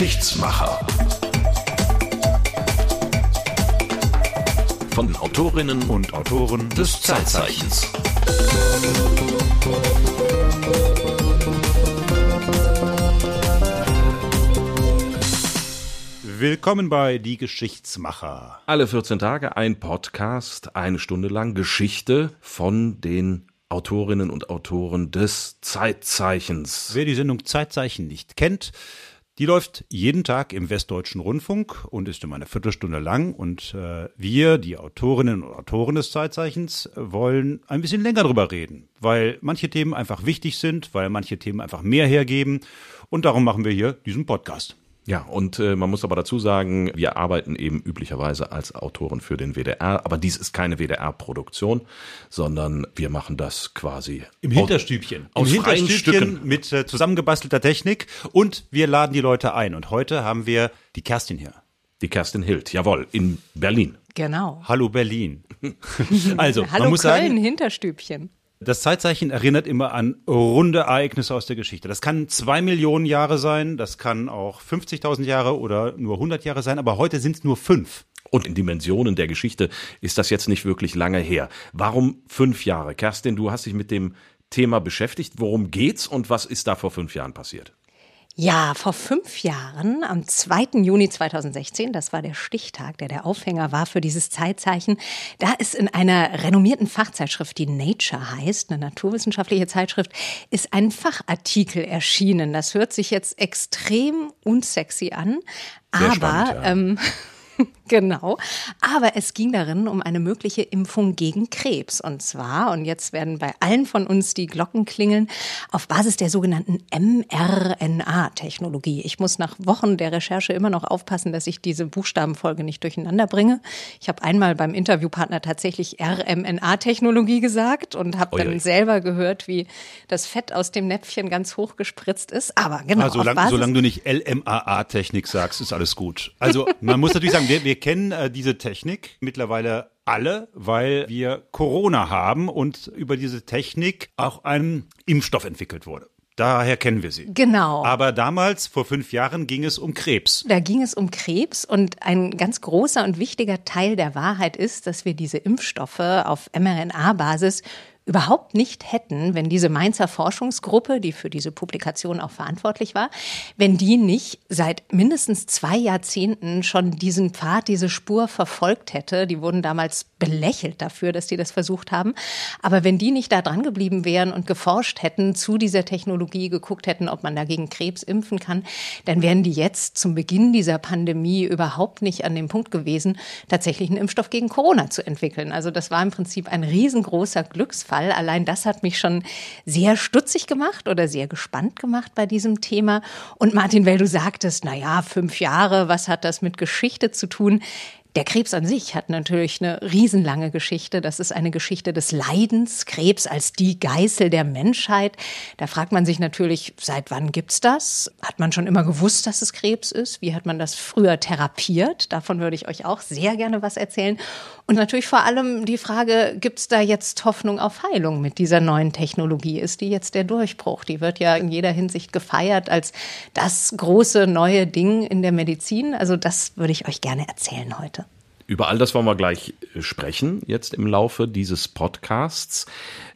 Geschichtsmacher. Von den Autorinnen und Autoren des Zeitzeichens. Willkommen bei Die Geschichtsmacher. Alle 14 Tage ein Podcast, eine Stunde lang Geschichte von den Autorinnen und Autoren des Zeitzeichens. Wer die Sendung Zeitzeichen nicht kennt, die läuft jeden Tag im Westdeutschen Rundfunk und ist immer eine Viertelstunde lang. Und äh, wir, die Autorinnen und Autoren des Zeitzeichens, wollen ein bisschen länger drüber reden, weil manche Themen einfach wichtig sind, weil manche Themen einfach mehr hergeben. Und darum machen wir hier diesen Podcast. Ja, und äh, man muss aber dazu sagen, wir arbeiten eben üblicherweise als Autoren für den WDR, aber dies ist keine WDR-Produktion, sondern wir machen das quasi im Hinterstübchen. Aus, aus Im freien Hinterstübchen Stücken. mit äh, zusammengebastelter Technik und wir laden die Leute ein. Und heute haben wir die Kerstin hier. Die Kerstin Hild, jawohl, in Berlin. Genau. Hallo Berlin. also, Hallo man muss Köln, sagen, Hinterstübchen. Das Zeitzeichen erinnert immer an runde Ereignisse aus der Geschichte. Das kann zwei Millionen Jahre sein, das kann auch 50.000 Jahre oder nur 100 Jahre sein, aber heute sind es nur fünf. Und in Dimensionen der Geschichte ist das jetzt nicht wirklich lange her. Warum fünf Jahre? Kerstin, du hast dich mit dem Thema beschäftigt. Worum geht's und was ist da vor fünf Jahren passiert? Ja, vor fünf Jahren, am 2. Juni 2016, das war der Stichtag, der der Aufhänger war für dieses Zeitzeichen, da ist in einer renommierten Fachzeitschrift, die Nature heißt, eine naturwissenschaftliche Zeitschrift, ist ein Fachartikel erschienen. Das hört sich jetzt extrem unsexy an, Sehr aber spannend, ja. ähm, Genau. Aber es ging darin um eine mögliche Impfung gegen Krebs. Und zwar, und jetzt werden bei allen von uns die Glocken klingeln, auf Basis der sogenannten mRNA-Technologie. Ich muss nach Wochen der Recherche immer noch aufpassen, dass ich diese Buchstabenfolge nicht durcheinander bringe. Ich habe einmal beim Interviewpartner tatsächlich RMNA-Technologie gesagt und habe dann selber gehört, wie das Fett aus dem Näpfchen ganz hoch gespritzt ist. Aber genau, auf solange, solange du nicht LMAA-Technik sagst, ist alles gut. Also man muss natürlich sagen, wir, wir kennen äh, diese Technik mittlerweile alle, weil wir Corona haben und über diese Technik auch ein Impfstoff entwickelt wurde. Daher kennen wir sie. Genau. Aber damals, vor fünf Jahren, ging es um Krebs. Da ging es um Krebs und ein ganz großer und wichtiger Teil der Wahrheit ist, dass wir diese Impfstoffe auf mRNA-Basis überhaupt nicht hätten, wenn diese Mainzer Forschungsgruppe, die für diese Publikation auch verantwortlich war, wenn die nicht seit mindestens zwei Jahrzehnten schon diesen Pfad, diese Spur verfolgt hätte. Die wurden damals belächelt dafür, dass die das versucht haben. Aber wenn die nicht da dran geblieben wären und geforscht hätten zu dieser Technologie, geguckt hätten, ob man dagegen Krebs impfen kann, dann wären die jetzt zum Beginn dieser Pandemie überhaupt nicht an dem Punkt gewesen, tatsächlich einen Impfstoff gegen Corona zu entwickeln. Also das war im Prinzip ein riesengroßer Glücksfall. Allein das hat mich schon sehr stutzig gemacht oder sehr gespannt gemacht bei diesem Thema. Und Martin, weil du sagtest, na ja, fünf Jahre, was hat das mit Geschichte zu tun? Der Krebs an sich hat natürlich eine riesenlange Geschichte. Das ist eine Geschichte des Leidens. Krebs als die Geißel der Menschheit. Da fragt man sich natürlich, seit wann gibt's das? Hat man schon immer gewusst, dass es Krebs ist? Wie hat man das früher therapiert? Davon würde ich euch auch sehr gerne was erzählen. Und natürlich vor allem die Frage, gibt's da jetzt Hoffnung auf Heilung mit dieser neuen Technologie? Ist die jetzt der Durchbruch? Die wird ja in jeder Hinsicht gefeiert als das große neue Ding in der Medizin. Also das würde ich euch gerne erzählen heute. Über all das wollen wir gleich äh, sprechen, jetzt im Laufe dieses Podcasts.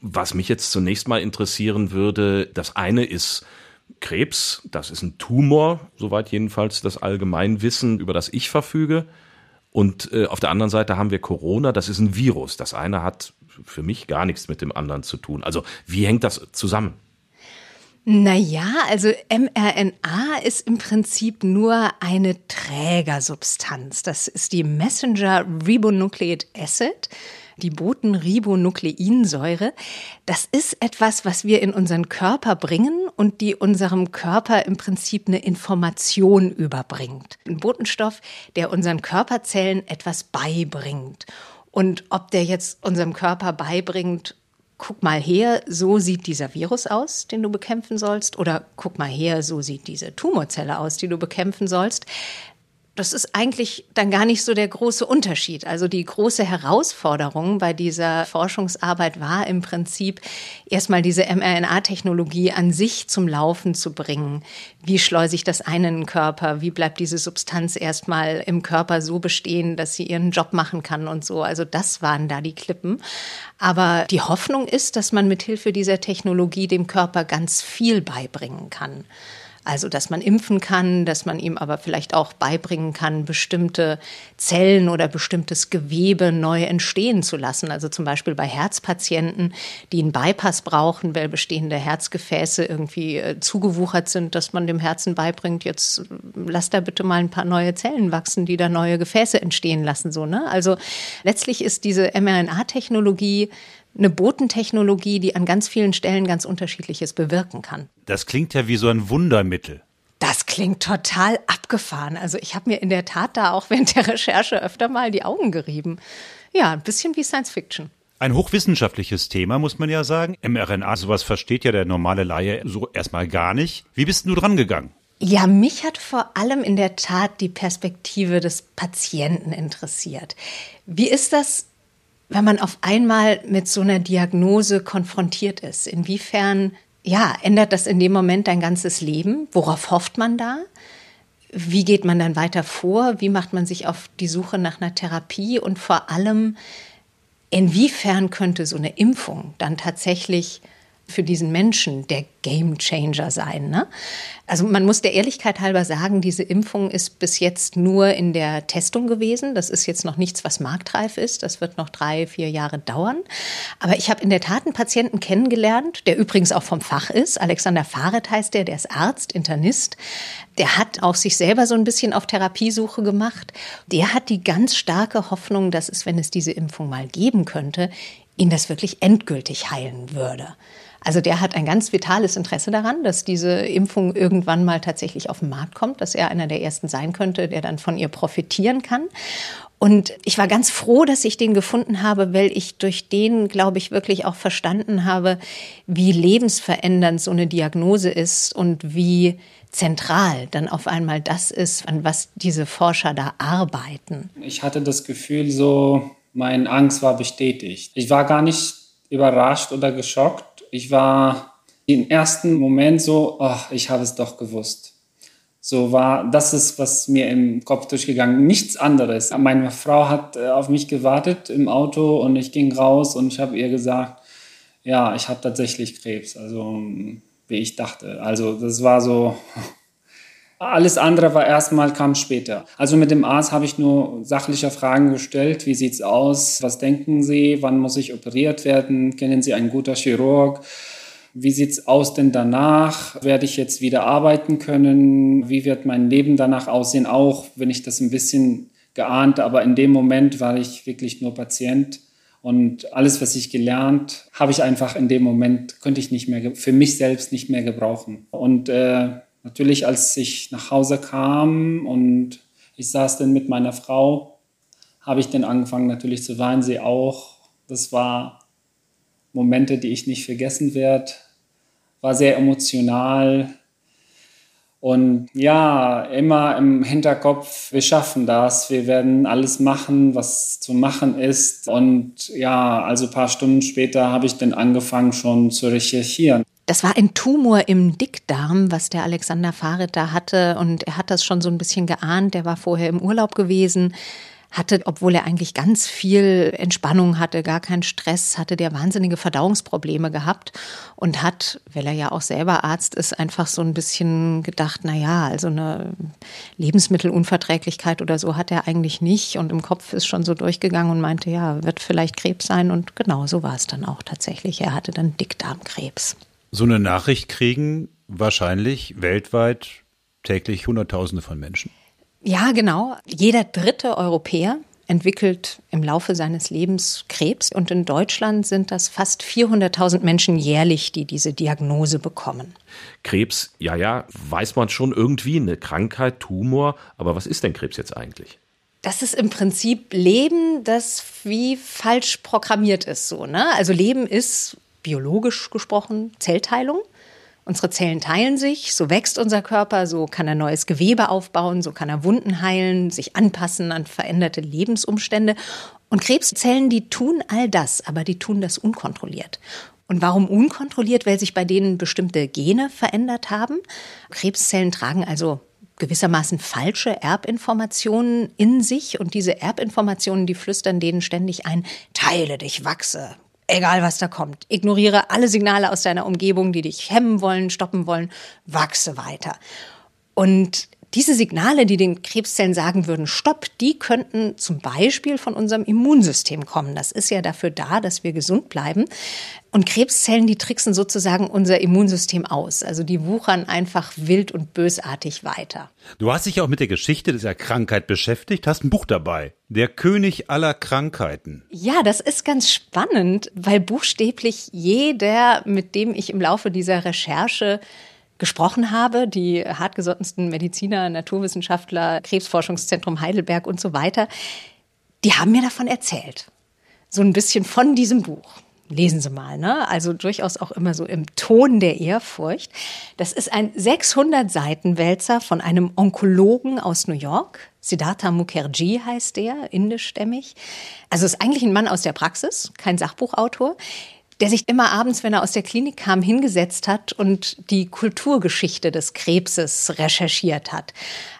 Was mich jetzt zunächst mal interessieren würde, das eine ist Krebs, das ist ein Tumor, soweit jedenfalls das Allgemeinwissen, über das ich verfüge. Und äh, auf der anderen Seite haben wir Corona, das ist ein Virus. Das eine hat für mich gar nichts mit dem anderen zu tun. Also wie hängt das zusammen? Naja, also mRNA ist im Prinzip nur eine Trägersubstanz. Das ist die Messenger Ribonucleic Acid, die Botenribonukleinsäure. Das ist etwas, was wir in unseren Körper bringen und die unserem Körper im Prinzip eine Information überbringt. Ein Botenstoff, der unseren Körperzellen etwas beibringt. Und ob der jetzt unserem Körper beibringt, guck mal her, so sieht dieser Virus aus, den du bekämpfen sollst, oder guck mal her, so sieht diese Tumorzelle aus, die du bekämpfen sollst. Das ist eigentlich dann gar nicht so der große Unterschied. Also die große Herausforderung bei dieser Forschungsarbeit war im Prinzip erstmal diese mRNA-Technologie an sich zum Laufen zu bringen. Wie schleuse ich das ein in den Körper? Wie bleibt diese Substanz erstmal im Körper so bestehen, dass sie ihren Job machen kann und so? Also das waren da die Klippen. Aber die Hoffnung ist, dass man mit Hilfe dieser Technologie dem Körper ganz viel beibringen kann. Also, dass man impfen kann, dass man ihm aber vielleicht auch beibringen kann, bestimmte Zellen oder bestimmtes Gewebe neu entstehen zu lassen. Also zum Beispiel bei Herzpatienten, die einen Bypass brauchen, weil bestehende Herzgefäße irgendwie äh, zugewuchert sind, dass man dem Herzen beibringt, jetzt äh, lass da bitte mal ein paar neue Zellen wachsen, die da neue Gefäße entstehen lassen, so, ne? Also letztlich ist diese mRNA-Technologie eine Botentechnologie, die an ganz vielen Stellen ganz unterschiedliches bewirken kann. Das klingt ja wie so ein Wundermittel. Das klingt total abgefahren. Also ich habe mir in der Tat da auch während der Recherche öfter mal die Augen gerieben. Ja, ein bisschen wie Science Fiction. Ein hochwissenschaftliches Thema, muss man ja sagen. mRNA, sowas versteht ja der normale Laie so erstmal gar nicht. Wie bist du dran gegangen? Ja, mich hat vor allem in der Tat die Perspektive des Patienten interessiert. Wie ist das wenn man auf einmal mit so einer Diagnose konfrontiert ist? Inwiefern, ja, ändert das in dem Moment dein ganzes Leben? Worauf hofft man da? Wie geht man dann weiter vor? Wie macht man sich auf die Suche nach einer Therapie? Und vor allem, inwiefern könnte so eine Impfung dann tatsächlich für diesen Menschen der Game Changer sein. Ne? Also man muss der Ehrlichkeit halber sagen, diese Impfung ist bis jetzt nur in der Testung gewesen. Das ist jetzt noch nichts, was marktreif ist. Das wird noch drei, vier Jahre dauern. Aber ich habe in der Tat einen Patienten kennengelernt, der übrigens auch vom Fach ist. Alexander Fahreth heißt der, der ist Arzt, Internist. Der hat auch sich selber so ein bisschen auf Therapiesuche gemacht. Der hat die ganz starke Hoffnung, dass es, wenn es diese Impfung mal geben könnte, ihn das wirklich endgültig heilen würde. Also der hat ein ganz vitales Interesse daran, dass diese Impfung irgendwann mal tatsächlich auf den Markt kommt, dass er einer der ersten sein könnte, der dann von ihr profitieren kann. Und ich war ganz froh, dass ich den gefunden habe, weil ich durch den, glaube ich, wirklich auch verstanden habe, wie lebensverändernd so eine Diagnose ist und wie zentral dann auf einmal das ist, an was diese Forscher da arbeiten. Ich hatte das Gefühl, so meine Angst war bestätigt. Ich war gar nicht überrascht oder geschockt, ich war im ersten Moment so, oh, ich habe es doch gewusst. So war, das ist, was mir im Kopf durchgegangen. Nichts anderes. Meine Frau hat äh, auf mich gewartet im Auto und ich ging raus und ich habe ihr gesagt, ja, ich habe tatsächlich Krebs. Also, wie ich dachte. Also, das war so, alles andere war erstmal, kam später. Also mit dem Arzt habe ich nur sachliche Fragen gestellt. Wie sieht's aus? Was denken Sie? Wann muss ich operiert werden? Kennen Sie einen guten Chirurg? Wie sieht's aus denn danach? Werde ich jetzt wieder arbeiten können? Wie wird mein Leben danach aussehen? Auch wenn ich das ein bisschen geahnt, aber in dem Moment war ich wirklich nur Patient. Und alles, was ich gelernt, habe ich einfach in dem Moment, könnte ich nicht mehr, für mich selbst nicht mehr gebrauchen. Und äh, Natürlich, als ich nach Hause kam und ich saß dann mit meiner Frau, habe ich dann angefangen natürlich zu weinen, sie auch. Das war Momente, die ich nicht vergessen werde. War sehr emotional. Und ja, immer im Hinterkopf, wir schaffen das, wir werden alles machen, was zu machen ist. Und ja, also ein paar Stunden später habe ich dann angefangen schon zu recherchieren. Das war ein Tumor im Dickdarm, was der Alexander Farid da hatte. Und er hat das schon so ein bisschen geahnt. Der war vorher im Urlaub gewesen, hatte, obwohl er eigentlich ganz viel Entspannung hatte, gar keinen Stress, hatte der wahnsinnige Verdauungsprobleme gehabt und hat, weil er ja auch selber Arzt ist, einfach so ein bisschen gedacht, na ja, also eine Lebensmittelunverträglichkeit oder so hat er eigentlich nicht und im Kopf ist schon so durchgegangen und meinte, ja, wird vielleicht Krebs sein und genau so war es dann auch tatsächlich. Er hatte dann Dickdarmkrebs. So eine Nachricht kriegen wahrscheinlich weltweit täglich Hunderttausende von Menschen. Ja, genau. Jeder dritte Europäer entwickelt im Laufe seines Lebens Krebs. Und in Deutschland sind das fast 400.000 Menschen jährlich, die diese Diagnose bekommen. Krebs, ja, ja, weiß man schon irgendwie, eine Krankheit, Tumor. Aber was ist denn Krebs jetzt eigentlich? Das ist im Prinzip Leben, das wie falsch programmiert ist, so, ne? Also Leben ist biologisch gesprochen Zellteilung. Unsere Zellen teilen sich, so wächst unser Körper, so kann er neues Gewebe aufbauen, so kann er Wunden heilen, sich anpassen an veränderte Lebensumstände. Und Krebszellen, die tun all das, aber die tun das unkontrolliert. Und warum unkontrolliert? Weil sich bei denen bestimmte Gene verändert haben. Krebszellen tragen also gewissermaßen falsche Erbinformationen in sich und diese Erbinformationen, die flüstern denen ständig ein, teile dich, wachse, egal was da kommt. Ignoriere alle Signale aus deiner Umgebung, die dich hemmen wollen, stoppen wollen, wachse weiter. Und diese Signale, die den Krebszellen sagen würden, stopp, die könnten zum Beispiel von unserem Immunsystem kommen. Das ist ja dafür da, dass wir gesund bleiben. Und Krebszellen, die tricksen sozusagen unser Immunsystem aus. Also die wuchern einfach wild und bösartig weiter. Du hast dich auch mit der Geschichte dieser Krankheit beschäftigt, hast ein Buch dabei. Der König aller Krankheiten. Ja, das ist ganz spannend, weil buchstäblich jeder, mit dem ich im Laufe dieser Recherche gesprochen habe, die hartgesottensten Mediziner, Naturwissenschaftler, Krebsforschungszentrum Heidelberg und so weiter, die haben mir davon erzählt. So ein bisschen von diesem Buch. Lesen Sie mal, ne? Also durchaus auch immer so im Ton der Ehrfurcht. Das ist ein 600 Seiten Wälzer von einem Onkologen aus New York. Siddhartha Mukherjee heißt der, indischstämmig. Also ist eigentlich ein Mann aus der Praxis, kein Sachbuchautor der sich immer abends, wenn er aus der Klinik kam, hingesetzt hat und die Kulturgeschichte des Krebses recherchiert hat.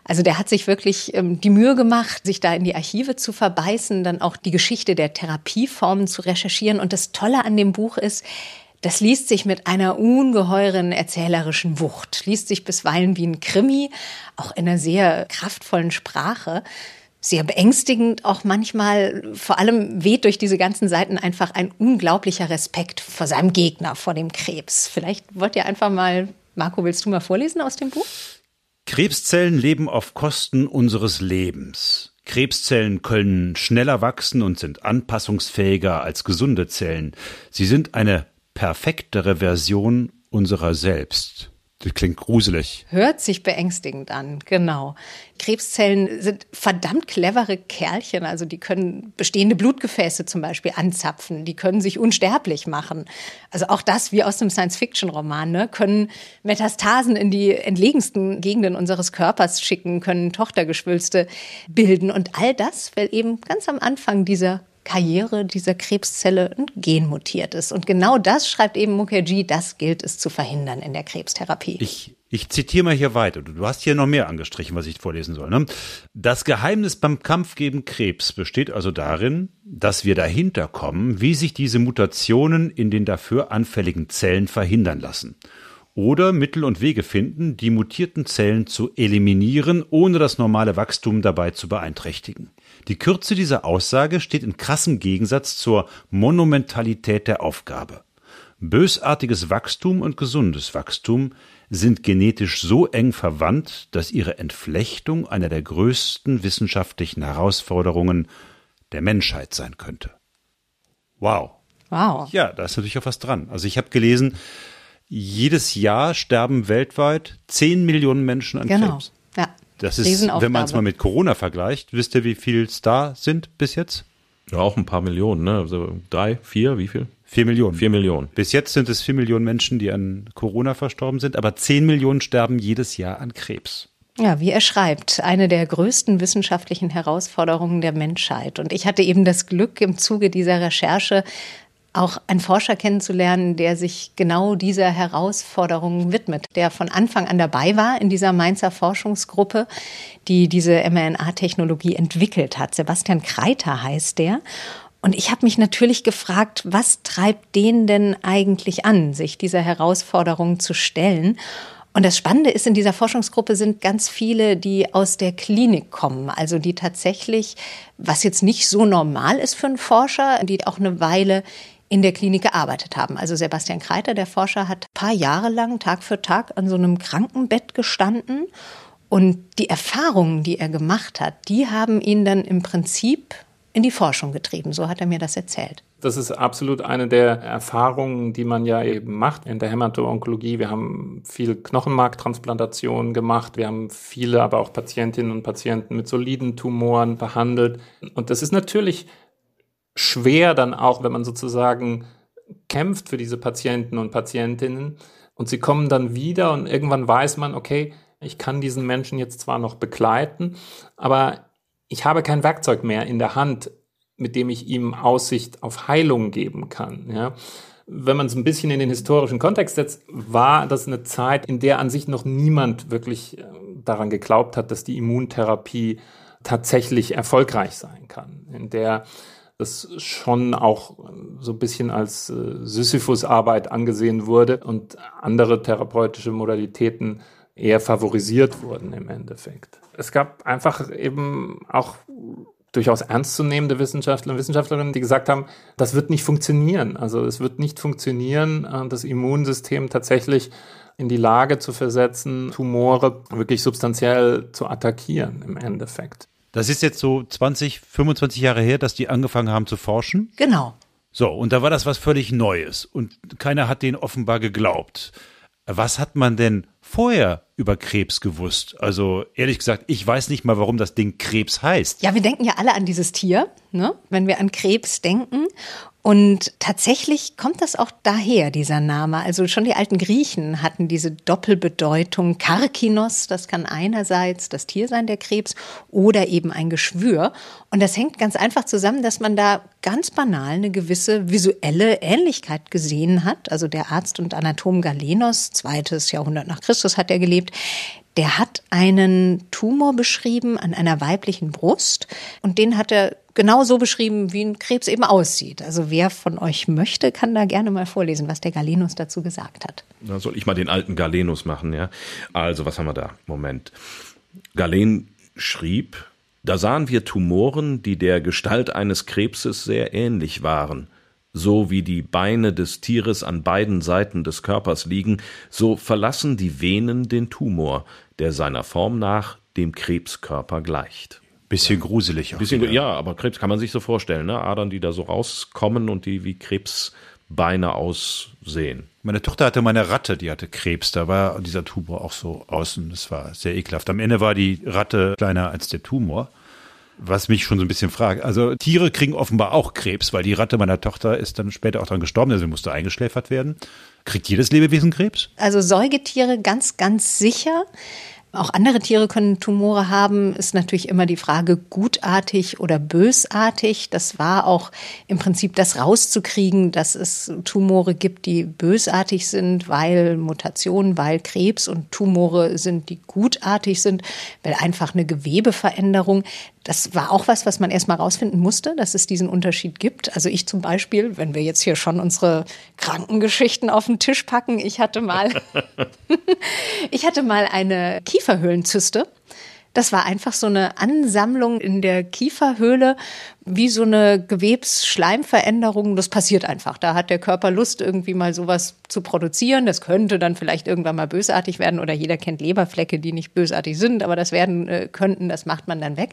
Also der hat sich wirklich ähm, die Mühe gemacht, sich da in die Archive zu verbeißen, dann auch die Geschichte der Therapieformen zu recherchieren. Und das Tolle an dem Buch ist, das liest sich mit einer ungeheuren erzählerischen Wucht, liest sich bisweilen wie ein Krimi, auch in einer sehr kraftvollen Sprache sehr beängstigend auch manchmal. Vor allem weht durch diese ganzen Seiten einfach ein unglaublicher Respekt vor seinem Gegner, vor dem Krebs. Vielleicht wollt ihr einfach mal, Marco, willst du mal vorlesen aus dem Buch? Krebszellen leben auf Kosten unseres Lebens. Krebszellen können schneller wachsen und sind anpassungsfähiger als gesunde Zellen. Sie sind eine perfektere Version unserer selbst. Das klingt gruselig. Hört sich beängstigend an, genau. Krebszellen sind verdammt clevere Kerlchen. Also die können bestehende Blutgefäße zum Beispiel anzapfen. Die können sich unsterblich machen. Also auch das wie aus einem Science-Fiction-Roman, ne? können Metastasen in die entlegensten Gegenden unseres Körpers schicken, können Tochtergeschwülste bilden. Und all das, weil eben ganz am Anfang dieser Karriere dieser Krebszelle ein Gen mutiert ist. Und genau das schreibt eben Mukherjee, das gilt es zu verhindern in der Krebstherapie. Ich, ich zitiere mal hier weiter. Du hast hier noch mehr angestrichen, was ich vorlesen soll. Ne? Das Geheimnis beim Kampf gegen Krebs besteht also darin, dass wir dahinter kommen, wie sich diese Mutationen in den dafür anfälligen Zellen verhindern lassen oder Mittel und Wege finden, die mutierten Zellen zu eliminieren, ohne das normale Wachstum dabei zu beeinträchtigen. Die Kürze dieser Aussage steht in krassem Gegensatz zur Monumentalität der Aufgabe. Bösartiges Wachstum und gesundes Wachstum sind genetisch so eng verwandt, dass ihre Entflechtung einer der größten wissenschaftlichen Herausforderungen der Menschheit sein könnte. Wow. Wow. Ja, da ist natürlich auch was dran. Also ich habe gelesen, jedes Jahr sterben weltweit 10 Millionen Menschen an genau. Krebs. Das ist, wenn man es mal mit Corona vergleicht, wisst ihr, wie viel es da sind bis jetzt? Ja, auch ein paar Millionen, ne? Also drei, vier, wie viel? Vier Millionen. Vier Millionen. Bis jetzt sind es vier Millionen Menschen, die an Corona verstorben sind, aber zehn Millionen sterben jedes Jahr an Krebs. Ja, wie er schreibt, eine der größten wissenschaftlichen Herausforderungen der Menschheit. Und ich hatte eben das Glück, im Zuge dieser Recherche auch einen Forscher kennenzulernen, der sich genau dieser Herausforderung widmet, der von Anfang an dabei war in dieser Mainzer Forschungsgruppe, die diese mRNA-Technologie entwickelt hat. Sebastian Kreiter heißt der. Und ich habe mich natürlich gefragt, was treibt den denn eigentlich an, sich dieser Herausforderung zu stellen? Und das Spannende ist, in dieser Forschungsgruppe sind ganz viele, die aus der Klinik kommen, also die tatsächlich, was jetzt nicht so normal ist für einen Forscher, die auch eine Weile in der Klinik gearbeitet haben. Also Sebastian Kreiter, der Forscher, hat ein paar Jahre lang Tag für Tag an so einem Krankenbett gestanden. Und die Erfahrungen, die er gemacht hat, die haben ihn dann im Prinzip in die Forschung getrieben. So hat er mir das erzählt. Das ist absolut eine der Erfahrungen, die man ja eben macht in der Hämato-Onkologie. Wir haben viel Knochenmarktransplantationen gemacht. Wir haben viele, aber auch Patientinnen und Patienten mit soliden Tumoren behandelt. Und das ist natürlich schwer dann auch, wenn man sozusagen kämpft für diese Patienten und Patientinnen, Und sie kommen dann wieder und irgendwann weiß man, okay, ich kann diesen Menschen jetzt zwar noch begleiten, aber ich habe kein Werkzeug mehr in der Hand, mit dem ich ihm Aussicht auf Heilung geben kann. Ja. Wenn man es ein bisschen in den historischen Kontext setzt, war das eine Zeit, in der an sich noch niemand wirklich äh, daran geglaubt hat, dass die Immuntherapie tatsächlich erfolgreich sein kann, in der das schon auch so ein bisschen als äh, Sisyphus-Arbeit angesehen wurde und andere therapeutische Modalitäten eher favorisiert wurden im Endeffekt. Es gab einfach eben auch durchaus ernstzunehmende Wissenschaftler und Wissenschaftlerinnen, die gesagt haben, das wird nicht funktionieren. Also es wird nicht funktionieren, äh, das Immunsystem tatsächlich in die Lage zu versetzen, Tumore wirklich substanziell zu attackieren im Endeffekt. Das ist jetzt so 20, 25 Jahre her, dass die angefangen haben zu forschen. Genau. So, und da war das was völlig Neues und keiner hat denen offenbar geglaubt. Was hat man denn vorher über Krebs gewusst? Also ehrlich gesagt, ich weiß nicht mal, warum das Ding Krebs heißt. Ja, wir denken ja alle an dieses Tier, ne? wenn wir an Krebs denken. Und tatsächlich kommt das auch daher, dieser Name. Also schon die alten Griechen hatten diese Doppelbedeutung. Karkinos, das kann einerseits das Tier sein, der Krebs, oder eben ein Geschwür. Und das hängt ganz einfach zusammen, dass man da ganz banal eine gewisse visuelle Ähnlichkeit gesehen hat. Also der Arzt und Anatom Galenos, zweites Jahrhundert nach Christus hat er gelebt, der hat einen Tumor beschrieben an einer weiblichen Brust und den hat er genau so beschrieben, wie ein Krebs eben aussieht. Also wer von euch möchte, kann da gerne mal vorlesen, was der Galenus dazu gesagt hat. Da soll ich mal den alten Galenus machen, ja. Also, was haben wir da? Moment. Galen schrieb, da sahen wir Tumoren, die der Gestalt eines Krebses sehr ähnlich waren. So wie die Beine des Tieres an beiden Seiten des Körpers liegen, so verlassen die Venen den Tumor, der seiner Form nach dem Krebskörper gleicht. Bisschen gruselig. Auch Bisschen, wieder. ja, aber Krebs kann man sich so vorstellen, ne? Adern, die da so rauskommen und die wie Krebsbeine aussehen. Meine Tochter hatte meine Ratte, die hatte Krebs. Da war dieser Tumor auch so außen. Das war sehr ekelhaft. Am Ende war die Ratte kleiner als der Tumor. Was mich schon so ein bisschen fragt. Also Tiere kriegen offenbar auch Krebs, weil die Ratte meiner Tochter ist dann später auch dran gestorben, also musste eingeschläfert werden. Kriegt jedes Lebewesen Krebs? Also Säugetiere ganz, ganz sicher. Auch andere Tiere können Tumore haben, ist natürlich immer die Frage gutartig oder bösartig. Das war auch im Prinzip das rauszukriegen, dass es Tumore gibt, die bösartig sind, weil Mutationen, weil Krebs und Tumore sind, die gutartig sind, weil einfach eine Gewebeveränderung das war auch was, was man erstmal rausfinden musste, dass es diesen Unterschied gibt. Also ich zum Beispiel, wenn wir jetzt hier schon unsere Krankengeschichten auf den Tisch packen, ich hatte mal, ich hatte mal eine Kieferhöhlenzyste. Das war einfach so eine Ansammlung in der Kieferhöhle, wie so eine Gewebsschleimveränderung. Das passiert einfach. Da hat der Körper Lust, irgendwie mal sowas zu produzieren. Das könnte dann vielleicht irgendwann mal bösartig werden oder jeder kennt Leberflecke, die nicht bösartig sind, aber das werden äh, könnten, das macht man dann weg.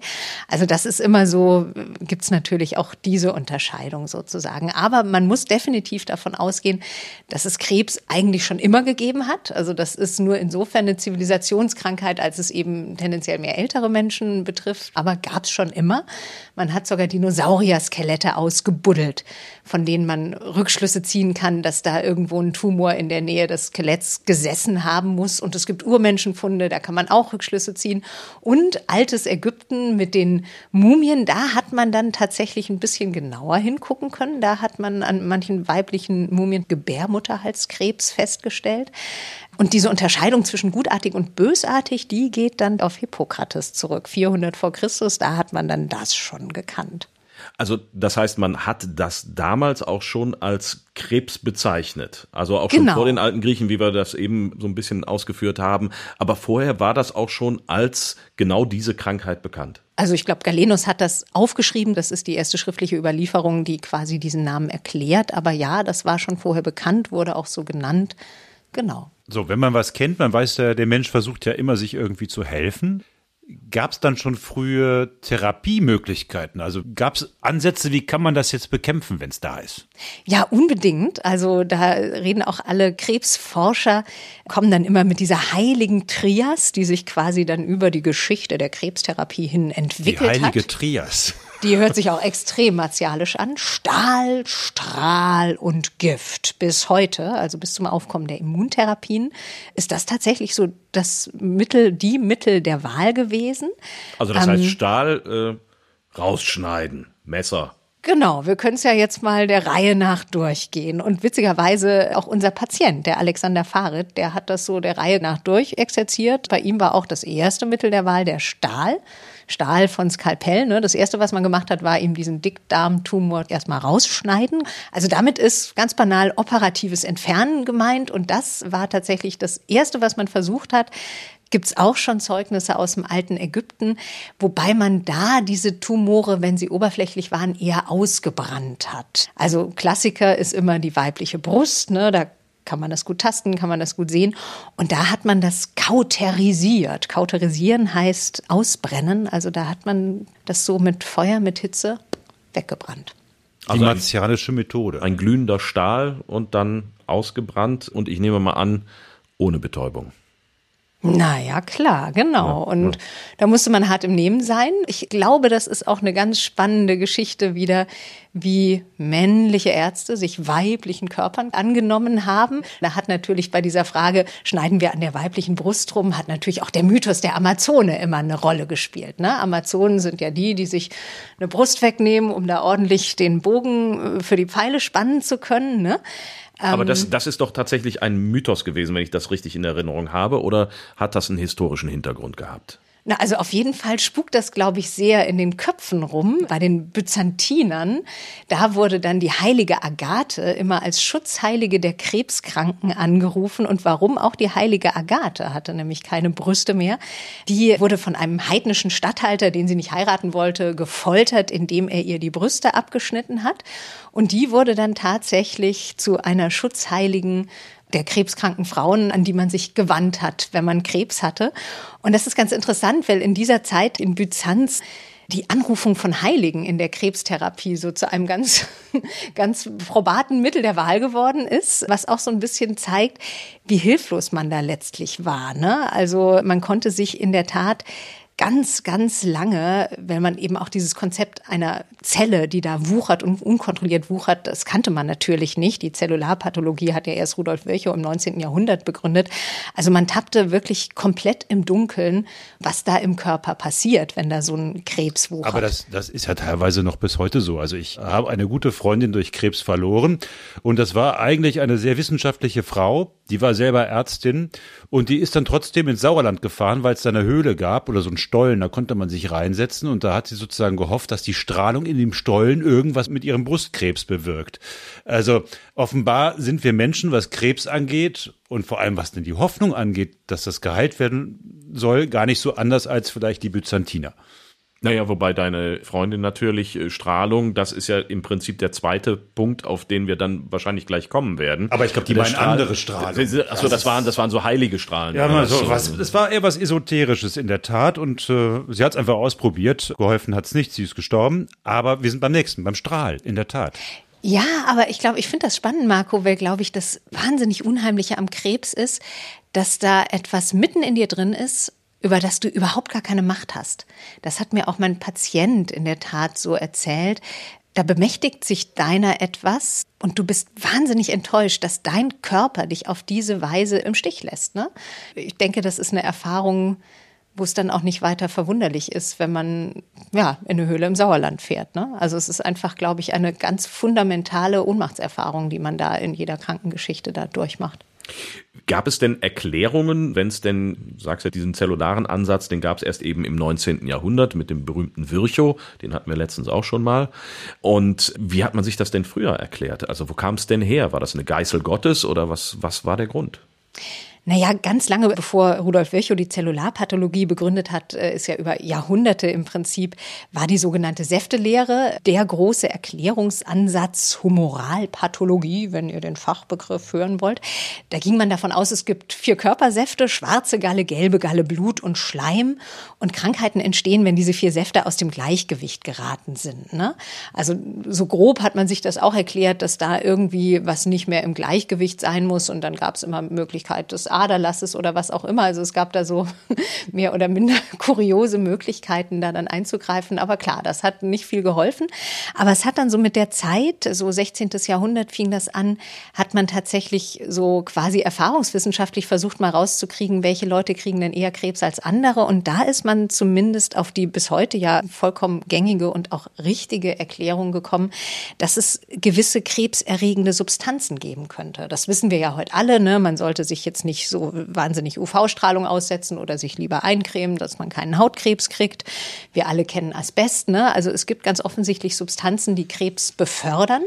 Also das ist immer so, äh, gibt's natürlich auch diese Unterscheidung sozusagen. Aber man muss definitiv davon ausgehen, dass es Krebs eigentlich schon immer gegeben hat. Also das ist nur insofern eine Zivilisationskrankheit, als es eben tendenziell mehr ältere Menschen betrifft. Aber gab's schon immer. Man hat sogar die Dinosaurier-Skelette ausgebuddelt, von denen man Rückschlüsse ziehen kann, dass da irgendwo ein Tumor in der Nähe des Skeletts gesessen haben muss. Und es gibt Urmenschenfunde, da kann man auch Rückschlüsse ziehen. Und altes Ägypten mit den Mumien, da hat man dann tatsächlich ein bisschen genauer hingucken können. Da hat man an manchen weiblichen Mumien Gebärmutterhalskrebs festgestellt. Und diese Unterscheidung zwischen gutartig und bösartig, die geht dann auf Hippokrates zurück. 400 vor Christus, da hat man dann das schon gekannt. Also das heißt, man hat das damals auch schon als Krebs bezeichnet. Also auch schon genau. vor den alten Griechen, wie wir das eben so ein bisschen ausgeführt haben. Aber vorher war das auch schon als genau diese Krankheit bekannt. Also ich glaube, Galenus hat das aufgeschrieben. Das ist die erste schriftliche Überlieferung, die quasi diesen Namen erklärt. Aber ja, das war schon vorher bekannt, wurde auch so genannt. Genau. So, wenn man was kennt, man weiß ja, der Mensch versucht ja immer, sich irgendwie zu helfen. Gab es dann schon frühe Therapiemöglichkeiten? Also gab es Ansätze, wie kann man das jetzt bekämpfen, wenn es da ist? Ja, unbedingt. Also da reden auch alle Krebsforscher, kommen dann immer mit dieser heiligen Trias, die sich quasi dann über die Geschichte der Krebstherapie hin entwickelt hat. Die heilige hat. Trias. Die hört sich auch extrem martialisch an. Stahl, Strahl und Gift. Bis heute, also bis zum Aufkommen der Immuntherapien, ist das tatsächlich so das Mittel, die Mittel der Wahl gewesen. Also das ähm, heißt Stahl äh, rausschneiden, Messer. Genau, wir können es ja jetzt mal der Reihe nach durchgehen. Und witzigerweise auch unser Patient, der Alexander Farid, der hat das so der Reihe nach durchexerziert. Bei ihm war auch das erste Mittel der Wahl der Stahl. Stahl von Skalpell. Ne? Das erste, was man gemacht hat, war ihm diesen Dickdarmtumor erstmal rausschneiden. Also damit ist ganz banal operatives Entfernen gemeint. Und das war tatsächlich das erste, was man versucht hat gibt es auch schon Zeugnisse aus dem alten Ägypten, wobei man da diese Tumore, wenn sie oberflächlich waren, eher ausgebrannt hat. Also Klassiker ist immer die weibliche Brust, ne? da kann man das gut tasten, kann man das gut sehen. Und da hat man das kauterisiert. Kauterisieren heißt ausbrennen. Also da hat man das so mit Feuer, mit Hitze weggebrannt. Die also martianische Methode. Ein glühender Stahl und dann ausgebrannt und ich nehme mal an, ohne Betäubung. Naja, klar, genau. Ja, und ja. da musste man hart im Nehmen sein. Ich glaube, das ist auch eine ganz spannende Geschichte wieder, wie männliche Ärzte sich weiblichen Körpern angenommen haben. Da hat natürlich bei dieser Frage, schneiden wir an der weiblichen Brust rum, hat natürlich auch der Mythos der Amazone immer eine Rolle gespielt. Ne? Amazonen sind ja die, die sich eine Brust wegnehmen, um da ordentlich den Bogen äh, für die Pfeile spannen zu können. Ne? Aber das, ähm, das ist doch tatsächlich ein Mythos gewesen, wenn ich das richtig in Erinnerung habe, oder hat das einen historischen Hintergrund gehabt? Na, also auf jeden Fall spukt das, glaube ich, sehr in den Köpfen rum. Bei den Byzantinern, da wurde dann die heilige Agathe immer als Schutzheilige der Krebskranken angerufen. Und warum auch die heilige Agathe hatte nämlich keine Brüste mehr. Die wurde von einem heidnischen Statthalter, den sie nicht heiraten wollte, gefoltert, indem er ihr die Brüste abgeschnitten hat. Und die wurde dann tatsächlich zu einer Schutzheiligen der krebskranken Frauen, an die man sich gewandt hat, wenn man Krebs hatte. Und das ist ganz interessant, weil in dieser Zeit in Byzanz die Anrufung von Heiligen in der Krebstherapie so zu einem ganz, ganz probaten Mittel der Wahl geworden ist, was auch so ein bisschen zeigt, wie hilflos man da letztlich war. Ne? Also man konnte sich in der Tat ganz, ganz lange, wenn man eben auch dieses Konzept einer Zelle, die da wuchert und unkontrolliert wuchert, das kannte man natürlich nicht. Die Zellularpathologie hat ja erst Rudolf Virchow im 19. Jahrhundert begründet. Also man tappte wirklich komplett im Dunkeln, was da im Körper passiert, wenn da so ein Krebs wuchert. Aber das, das ist ja teilweise noch bis heute so. Also ich habe eine gute Freundin durch Krebs verloren und das war eigentlich eine sehr wissenschaftliche Frau, die war selber Ärztin und die ist dann trotzdem ins Sauerland gefahren, weil es da eine Höhle gab oder so ein Stollen, da konnte man sich reinsetzen und da hat sie sozusagen gehofft, dass die Strahlung in dem Stollen irgendwas mit ihrem Brustkrebs bewirkt. Also offenbar sind wir Menschen, was Krebs angeht und vor allem was denn die Hoffnung angeht, dass das geheilt werden soll, gar nicht so anders als vielleicht die Byzantiner. Naja, wobei deine Freundin natürlich äh, Strahlung, das ist ja im Prinzip der zweite Punkt, auf den wir dann wahrscheinlich gleich kommen werden. Aber ich glaube, die meinen andere Strahlung. Achso, das waren, das waren so heilige Strahlen. Ja, mal so, was, das war eher was Esoterisches in der Tat und äh, sie hat es einfach ausprobiert. Geholfen hat's nicht, sie ist gestorben. Aber wir sind beim nächsten, beim Strahl, in der Tat. Ja, aber ich glaube, ich finde das spannend, Marco, weil, glaube ich, das wahnsinnig Unheimliche am Krebs ist, dass da etwas mitten in dir drin ist, über das du überhaupt gar keine Macht hast. Das hat mir auch mein Patient in der Tat so erzählt. Da bemächtigt sich deiner etwas und du bist wahnsinnig enttäuscht, dass dein Körper dich auf diese Weise im Stich lässt. Ne? Ich denke, das ist eine Erfahrung, wo es dann auch nicht weiter verwunderlich ist, wenn man ja in eine Höhle im Sauerland fährt. Ne? Also es ist einfach, glaube ich, eine ganz fundamentale Ohnmachtserfahrung, die man da in jeder Krankengeschichte da durchmacht. Gab es denn Erklärungen, wenn es denn, sagst du, diesen zellularen Ansatz, den gab es erst eben im 19. Jahrhundert mit dem berühmten Virchow, den hatten wir letztens auch schon mal. Und wie hat man sich das denn früher erklärt? Also wo kam es denn her? War das eine Geißel Gottes oder was, was war der Grund? Naja, ganz lange bevor Rudolf Virchow die Zellularpathologie begründet hat, äh, ist ja über Jahrhunderte im Prinzip, war die sogenannte Säftelehre der große Erklärungsansatz Humoralpathologie, wenn ihr den Fachbegriff hören wollt. Da ging man davon aus, es gibt vier Körpersäfte, schwarze Galle, gelbe Galle, Blut und Schleim. Und Krankheiten entstehen, wenn diese vier Säfte aus dem Gleichgewicht geraten sind. Ne? Also so grob hat man sich das auch erklärt, dass da irgendwie was nicht mehr im Gleichgewicht sein muss. Und dann gab es immer Möglichkeit, das Aderlasses oder was auch immer. Also es gab da so mehr oder minder kuriose Möglichkeiten, da dann einzugreifen. Aber klar, das hat nicht viel geholfen. Aber es hat dann so mit der Zeit, so 16. Jahrhundert fing das an, hat man tatsächlich so quasi erfahrungswissenschaftlich versucht mal rauszukriegen, welche Leute kriegen denn eher Krebs als andere. Und da ist man zumindest auf die bis heute ja vollkommen gängige und auch richtige Erklärung gekommen, dass es gewisse krebserregende Substanzen geben könnte. Das wissen wir ja heute alle. Ne? Man sollte sich jetzt nicht so wahnsinnig UV-Strahlung aussetzen oder sich lieber eincremen, dass man keinen Hautkrebs kriegt. Wir alle kennen Asbest. Ne? Also es gibt ganz offensichtlich Substanzen, die Krebs befördern.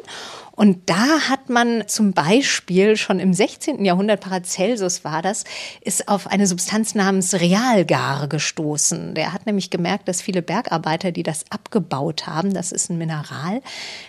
Und da hat man zum Beispiel schon im 16. Jahrhundert, Paracelsus war das, ist auf eine Substanz namens Realgar gestoßen. Der hat nämlich gemerkt, dass viele Bergarbeiter, die das abgebaut haben, das ist ein Mineral,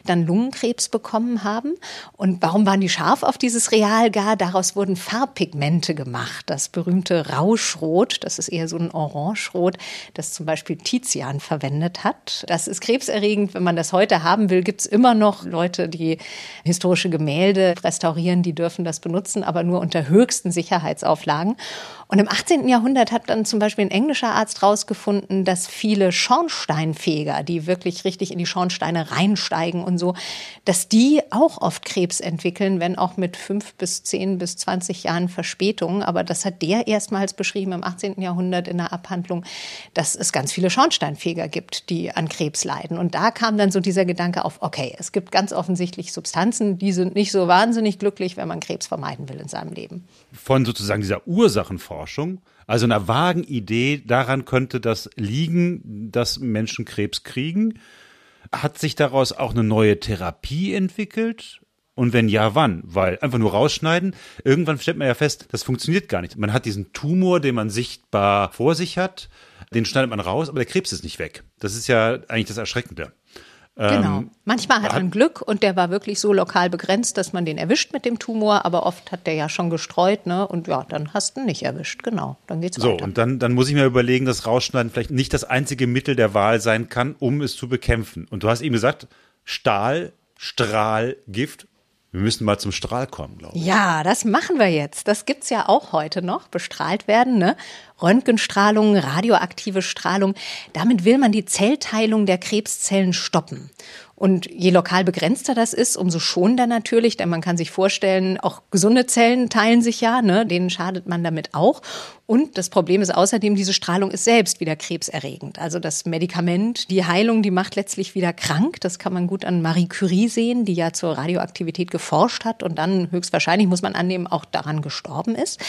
dann Lungenkrebs bekommen haben. Und warum waren die scharf auf dieses Realgar? Daraus wurden Farbpigmente gemacht. Das berühmte Rauschrot, das ist eher so ein Orangerot, das zum Beispiel Tizian verwendet hat. Das ist krebserregend. Wenn man das heute haben will, gibt es immer noch Leute, die historische Gemälde restaurieren, die dürfen das benutzen, aber nur unter höchsten Sicherheitsauflagen. Und im 18. Jahrhundert hat dann zum Beispiel ein englischer Arzt herausgefunden, dass viele Schornsteinfeger, die wirklich richtig in die Schornsteine reinsteigen und so, dass die auch oft Krebs entwickeln, wenn auch mit fünf bis zehn bis zwanzig Jahren Verspätung. Aber das hat der erstmals beschrieben im 18. Jahrhundert in der Abhandlung, dass es ganz viele Schornsteinfeger gibt, die an Krebs leiden. Und da kam dann so dieser Gedanke auf, okay, es gibt ganz offensichtlich Substanzen, die sind nicht so wahnsinnig glücklich, wenn man Krebs vermeiden will in seinem Leben. Von sozusagen dieser Ursachenforschung Forschung. Also einer vagen Idee, daran könnte das liegen, dass Menschen Krebs kriegen. Hat sich daraus auch eine neue Therapie entwickelt? Und wenn ja, wann? Weil einfach nur rausschneiden, irgendwann stellt man ja fest, das funktioniert gar nicht. Man hat diesen Tumor, den man sichtbar vor sich hat, den schneidet man raus, aber der Krebs ist nicht weg. Das ist ja eigentlich das Erschreckende. Genau. Ähm, Manchmal hat man Glück und der war wirklich so lokal begrenzt, dass man den erwischt mit dem Tumor, aber oft hat der ja schon gestreut, ne? Und ja, dann hast du ihn nicht erwischt. Genau. Dann geht's so, weiter. So, und dann, dann muss ich mir überlegen, dass Rausschneiden vielleicht nicht das einzige Mittel der Wahl sein kann, um es zu bekämpfen. Und du hast eben gesagt, Stahl, Strahl, Gift wir müssen mal zum Strahl kommen, glaube ich. Ja, das machen wir jetzt. Das gibt's ja auch heute noch, bestrahlt werden. Ne? Röntgenstrahlung, radioaktive Strahlung. Damit will man die Zellteilung der Krebszellen stoppen. Und je lokal begrenzter das ist, umso schonender natürlich, denn man kann sich vorstellen, auch gesunde Zellen teilen sich ja, ne? denen schadet man damit auch. Und das Problem ist außerdem, diese Strahlung ist selbst wieder krebserregend. Also das Medikament, die Heilung, die macht letztlich wieder krank. Das kann man gut an Marie Curie sehen, die ja zur Radioaktivität geforscht hat und dann höchstwahrscheinlich, muss man annehmen, auch daran gestorben ist.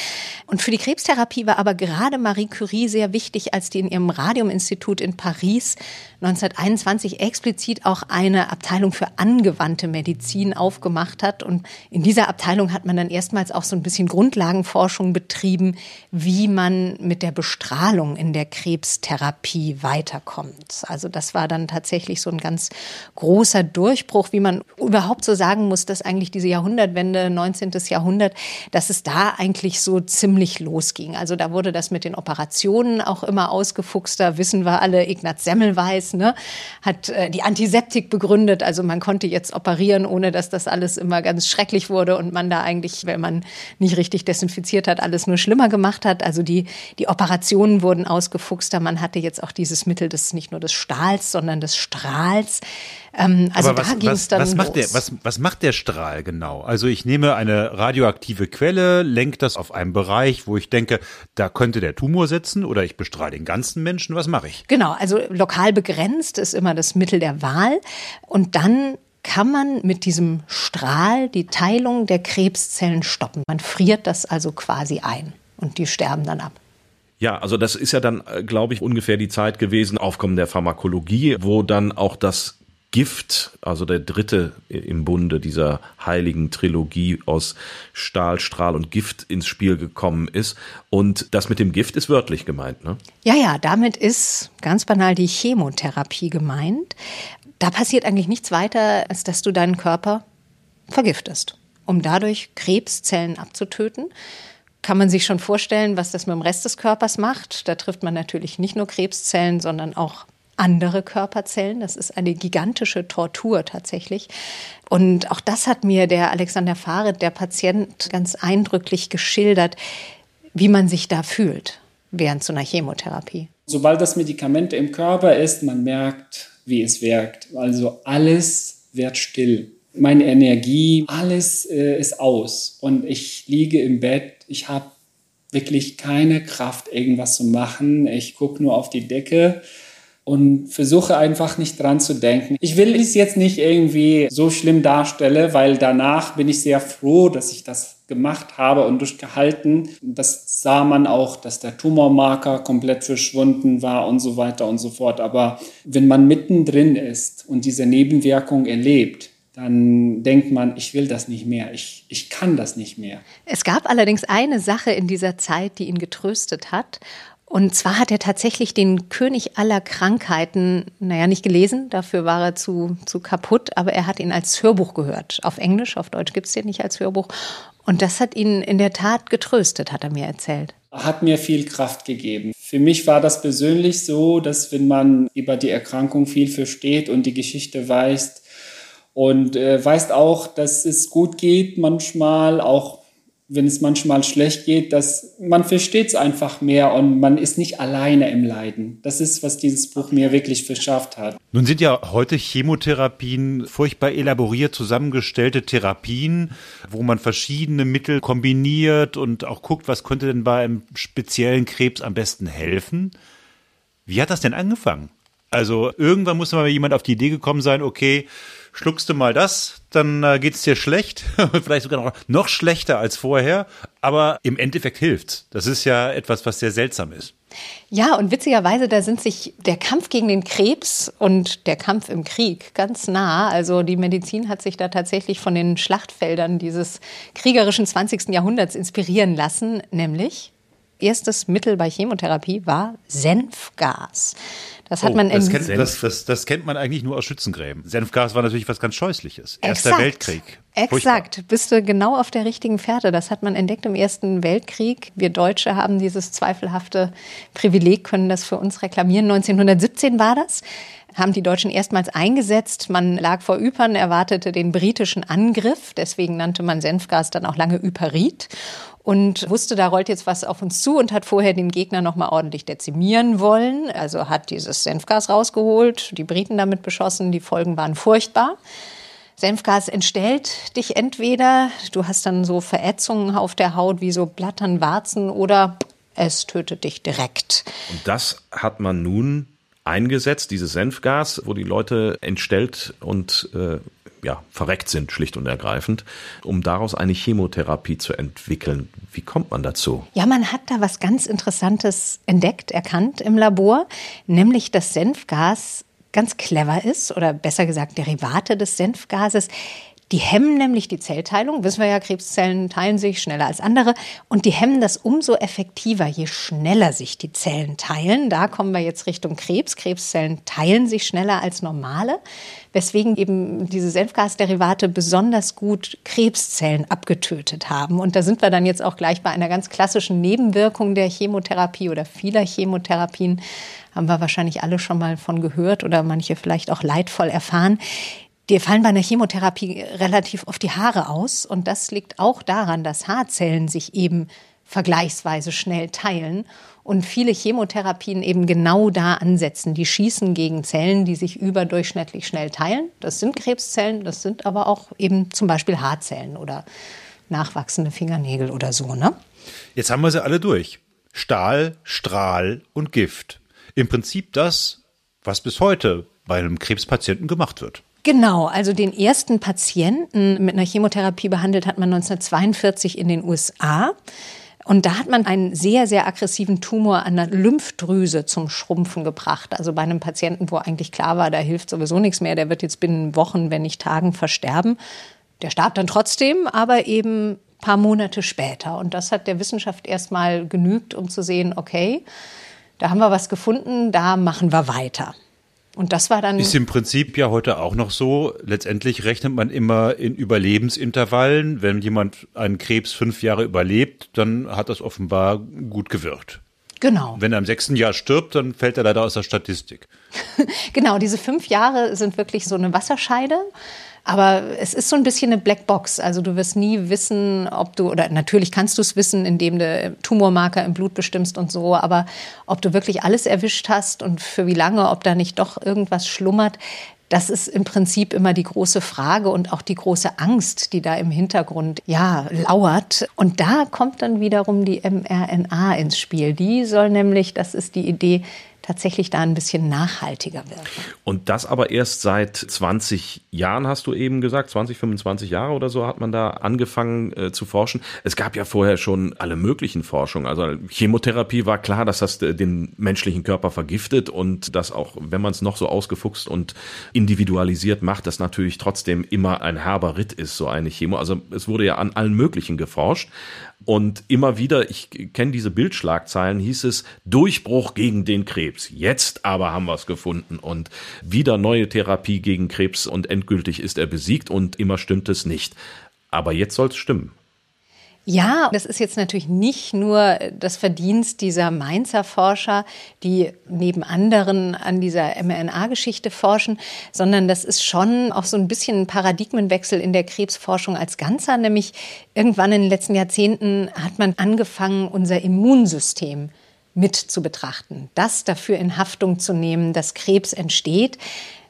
Und für die Krebstherapie war aber gerade Marie Curie sehr wichtig, als die in ihrem Radiuminstitut in Paris 1921 explizit auch eine Abteilung für angewandte Medizin aufgemacht hat. Und in dieser Abteilung hat man dann erstmals auch so ein bisschen Grundlagenforschung betrieben, wie wie man mit der Bestrahlung in der Krebstherapie weiterkommt. Also das war dann tatsächlich so ein ganz großer Durchbruch, wie man überhaupt so sagen muss, dass eigentlich diese Jahrhundertwende, 19. Jahrhundert, dass es da eigentlich so ziemlich losging. Also da wurde das mit den Operationen auch immer ausgefuchst. Da wissen wir alle, Ignaz Semmelweis ne, hat äh, die Antiseptik begründet. Also man konnte jetzt operieren, ohne dass das alles immer ganz schrecklich wurde und man da eigentlich, wenn man nicht richtig desinfiziert hat, alles nur schlimmer gemacht hat. Also also die, die Operationen wurden ausgefuchster. Man hatte jetzt auch dieses Mittel des nicht nur des Stahls, sondern des Strahls. Ähm, also Aber da ging es dann was macht los. Der, was, was macht der Strahl genau? Also ich nehme eine radioaktive Quelle, lenke das auf einen Bereich, wo ich denke, da könnte der Tumor sitzen oder ich bestrahle den ganzen Menschen. Was mache ich? Genau, also lokal begrenzt ist immer das Mittel der Wahl. Und dann kann man mit diesem Strahl die Teilung der Krebszellen stoppen. Man friert das also quasi ein und die sterben dann ab. Ja, also das ist ja dann, äh, glaube ich, ungefähr die Zeit gewesen, Aufkommen der Pharmakologie, wo dann auch das Gift, also der dritte im Bunde dieser heiligen Trilogie aus Stahl, Strahl und Gift ins Spiel gekommen ist. Und das mit dem Gift ist wörtlich gemeint, ne? Ja, ja, damit ist ganz banal die Chemotherapie gemeint. Da passiert eigentlich nichts weiter, als dass du deinen Körper vergiftest, um dadurch Krebszellen abzutöten kann man sich schon vorstellen, was das mit dem Rest des Körpers macht. Da trifft man natürlich nicht nur Krebszellen, sondern auch andere Körperzellen. Das ist eine gigantische Tortur tatsächlich. Und auch das hat mir der Alexander Farid, der Patient, ganz eindrücklich geschildert. wie man sich da fühlt während so einer Chemotherapie. Sobald das Medikament im Körper ist, man merkt, wie es wirkt. Also alles wird still. Meine Energie, alles äh, ist aus. Und ich liege im Bett, ich habe wirklich keine Kraft, irgendwas zu machen. Ich gucke nur auf die Decke und versuche einfach nicht dran zu denken. Ich will es jetzt nicht irgendwie so schlimm darstellen, weil danach bin ich sehr froh, dass ich das gemacht habe und durchgehalten. Das sah man auch, dass der Tumormarker komplett verschwunden war und so weiter und so fort. Aber wenn man mittendrin ist und diese Nebenwirkung erlebt, dann denkt man, ich will das nicht mehr, ich, ich kann das nicht mehr. Es gab allerdings eine Sache in dieser Zeit, die ihn getröstet hat. Und zwar hat er tatsächlich den König aller Krankheiten, naja, nicht gelesen, dafür war er zu, zu kaputt, aber er hat ihn als Hörbuch gehört. Auf Englisch, auf Deutsch gibt es den nicht als Hörbuch. Und das hat ihn in der Tat getröstet, hat er mir erzählt. Hat mir viel Kraft gegeben. Für mich war das persönlich so, dass wenn man über die Erkrankung viel versteht und die Geschichte weiß und äh, weiß auch, dass es gut geht manchmal, auch wenn es manchmal schlecht geht, dass man versteht es einfach mehr und man ist nicht alleine im Leiden. Das ist, was dieses Buch mir wirklich verschafft hat. Nun sind ja heute Chemotherapien furchtbar elaboriert zusammengestellte Therapien, wo man verschiedene Mittel kombiniert und auch guckt, was könnte denn bei einem speziellen Krebs am besten helfen. Wie hat das denn angefangen? Also irgendwann muss mal jemand auf die Idee gekommen sein, okay, schluckst du mal das, dann äh, geht's dir schlecht, vielleicht sogar noch, noch schlechter als vorher, aber im Endeffekt hilft's. Das ist ja etwas, was sehr seltsam ist. Ja, und witzigerweise, da sind sich der Kampf gegen den Krebs und der Kampf im Krieg ganz nah. Also die Medizin hat sich da tatsächlich von den Schlachtfeldern dieses kriegerischen 20. Jahrhunderts inspirieren lassen, nämlich erstes Mittel bei Chemotherapie war Senfgas. Das hat oh, man das kennt, das, das, das, kennt man eigentlich nur aus Schützengräben. Senfgas war natürlich was ganz Scheußliches. Erster Exakt. Weltkrieg. Exakt. Furchtbar. Bist du genau auf der richtigen Fährte. Das hat man entdeckt im Ersten Weltkrieg. Wir Deutsche haben dieses zweifelhafte Privileg, können das für uns reklamieren. 1917 war das haben die Deutschen erstmals eingesetzt. Man lag vor Ypern, erwartete den britischen Angriff. Deswegen nannte man Senfgas dann auch lange Yperit und wusste, da rollt jetzt was auf uns zu und hat vorher den Gegner noch mal ordentlich dezimieren wollen. Also hat dieses Senfgas rausgeholt, die Briten damit beschossen, die Folgen waren furchtbar. Senfgas entstellt dich entweder, du hast dann so Verätzungen auf der Haut wie so Blattern, Warzen oder es tötet dich direkt. Und das hat man nun eingesetzt, dieses Senfgas, wo die Leute entstellt und äh, ja, verreckt sind, schlicht und ergreifend, um daraus eine Chemotherapie zu entwickeln. Wie kommt man dazu? Ja, man hat da was ganz Interessantes entdeckt, erkannt im Labor, nämlich dass Senfgas ganz clever ist oder besser gesagt Derivate des Senfgases die hemmen nämlich die Zellteilung. Wissen wir ja, Krebszellen teilen sich schneller als andere. Und die hemmen das umso effektiver, je schneller sich die Zellen teilen. Da kommen wir jetzt Richtung Krebs. Krebszellen teilen sich schneller als normale, weswegen eben diese Senfgasderivate besonders gut Krebszellen abgetötet haben. Und da sind wir dann jetzt auch gleich bei einer ganz klassischen Nebenwirkung der Chemotherapie oder vieler Chemotherapien. Haben wir wahrscheinlich alle schon mal von gehört oder manche vielleicht auch leidvoll erfahren. Dir fallen bei einer Chemotherapie relativ oft die Haare aus. Und das liegt auch daran, dass Haarzellen sich eben vergleichsweise schnell teilen und viele Chemotherapien eben genau da ansetzen. Die schießen gegen Zellen, die sich überdurchschnittlich schnell teilen. Das sind Krebszellen, das sind aber auch eben zum Beispiel Haarzellen oder nachwachsende Fingernägel oder so. Ne? Jetzt haben wir sie alle durch. Stahl, Strahl und Gift. Im Prinzip das, was bis heute bei einem Krebspatienten gemacht wird. Genau, also den ersten Patienten mit einer Chemotherapie behandelt hat man 1942 in den USA. Und da hat man einen sehr, sehr aggressiven Tumor an der Lymphdrüse zum Schrumpfen gebracht. Also bei einem Patienten, wo eigentlich klar war, da hilft sowieso nichts mehr, der wird jetzt binnen Wochen, wenn nicht Tagen versterben. Der starb dann trotzdem, aber eben ein paar Monate später. Und das hat der Wissenschaft erstmal genügt, um zu sehen, okay, da haben wir was gefunden, da machen wir weiter. Und das war dann. Ist im Prinzip ja heute auch noch so. Letztendlich rechnet man immer in Überlebensintervallen. Wenn jemand einen Krebs fünf Jahre überlebt, dann hat das offenbar gut gewirkt. Genau. Wenn er im sechsten Jahr stirbt, dann fällt er leider aus der Statistik. genau, diese fünf Jahre sind wirklich so eine Wasserscheide. Aber es ist so ein bisschen eine Blackbox. Also du wirst nie wissen, ob du, oder natürlich kannst du es wissen, indem du Tumormarker im Blut bestimmst und so, aber ob du wirklich alles erwischt hast und für wie lange, ob da nicht doch irgendwas schlummert, das ist im Prinzip immer die große Frage und auch die große Angst, die da im Hintergrund ja lauert. Und da kommt dann wiederum die mRNA ins Spiel. Die soll nämlich, das ist die Idee, tatsächlich da ein bisschen nachhaltiger wirken. Und das aber erst seit 20 Jahren, hast du eben gesagt, 20, 25 Jahre oder so hat man da angefangen äh, zu forschen. Es gab ja vorher schon alle möglichen Forschungen. Also Chemotherapie war klar, dass das äh, den menschlichen Körper vergiftet und dass auch, wenn man es noch so ausgefuchst und individualisiert macht, das natürlich trotzdem immer ein herber Ritt ist, so eine Chemo. Also es wurde ja an allen möglichen geforscht. Und immer wieder, ich kenne diese Bildschlagzeilen, hieß es Durchbruch gegen den Krebs. Jetzt aber haben wir es gefunden und wieder neue Therapie gegen Krebs und endgültig ist er besiegt und immer stimmt es nicht. Aber jetzt soll es stimmen. Ja, das ist jetzt natürlich nicht nur das Verdienst dieser Mainzer Forscher, die neben anderen an dieser mRNA-Geschichte forschen, sondern das ist schon auch so ein bisschen ein Paradigmenwechsel in der Krebsforschung als Ganzer. Nämlich irgendwann in den letzten Jahrzehnten hat man angefangen, unser Immunsystem mit zu betrachten, das dafür in Haftung zu nehmen, dass Krebs entsteht.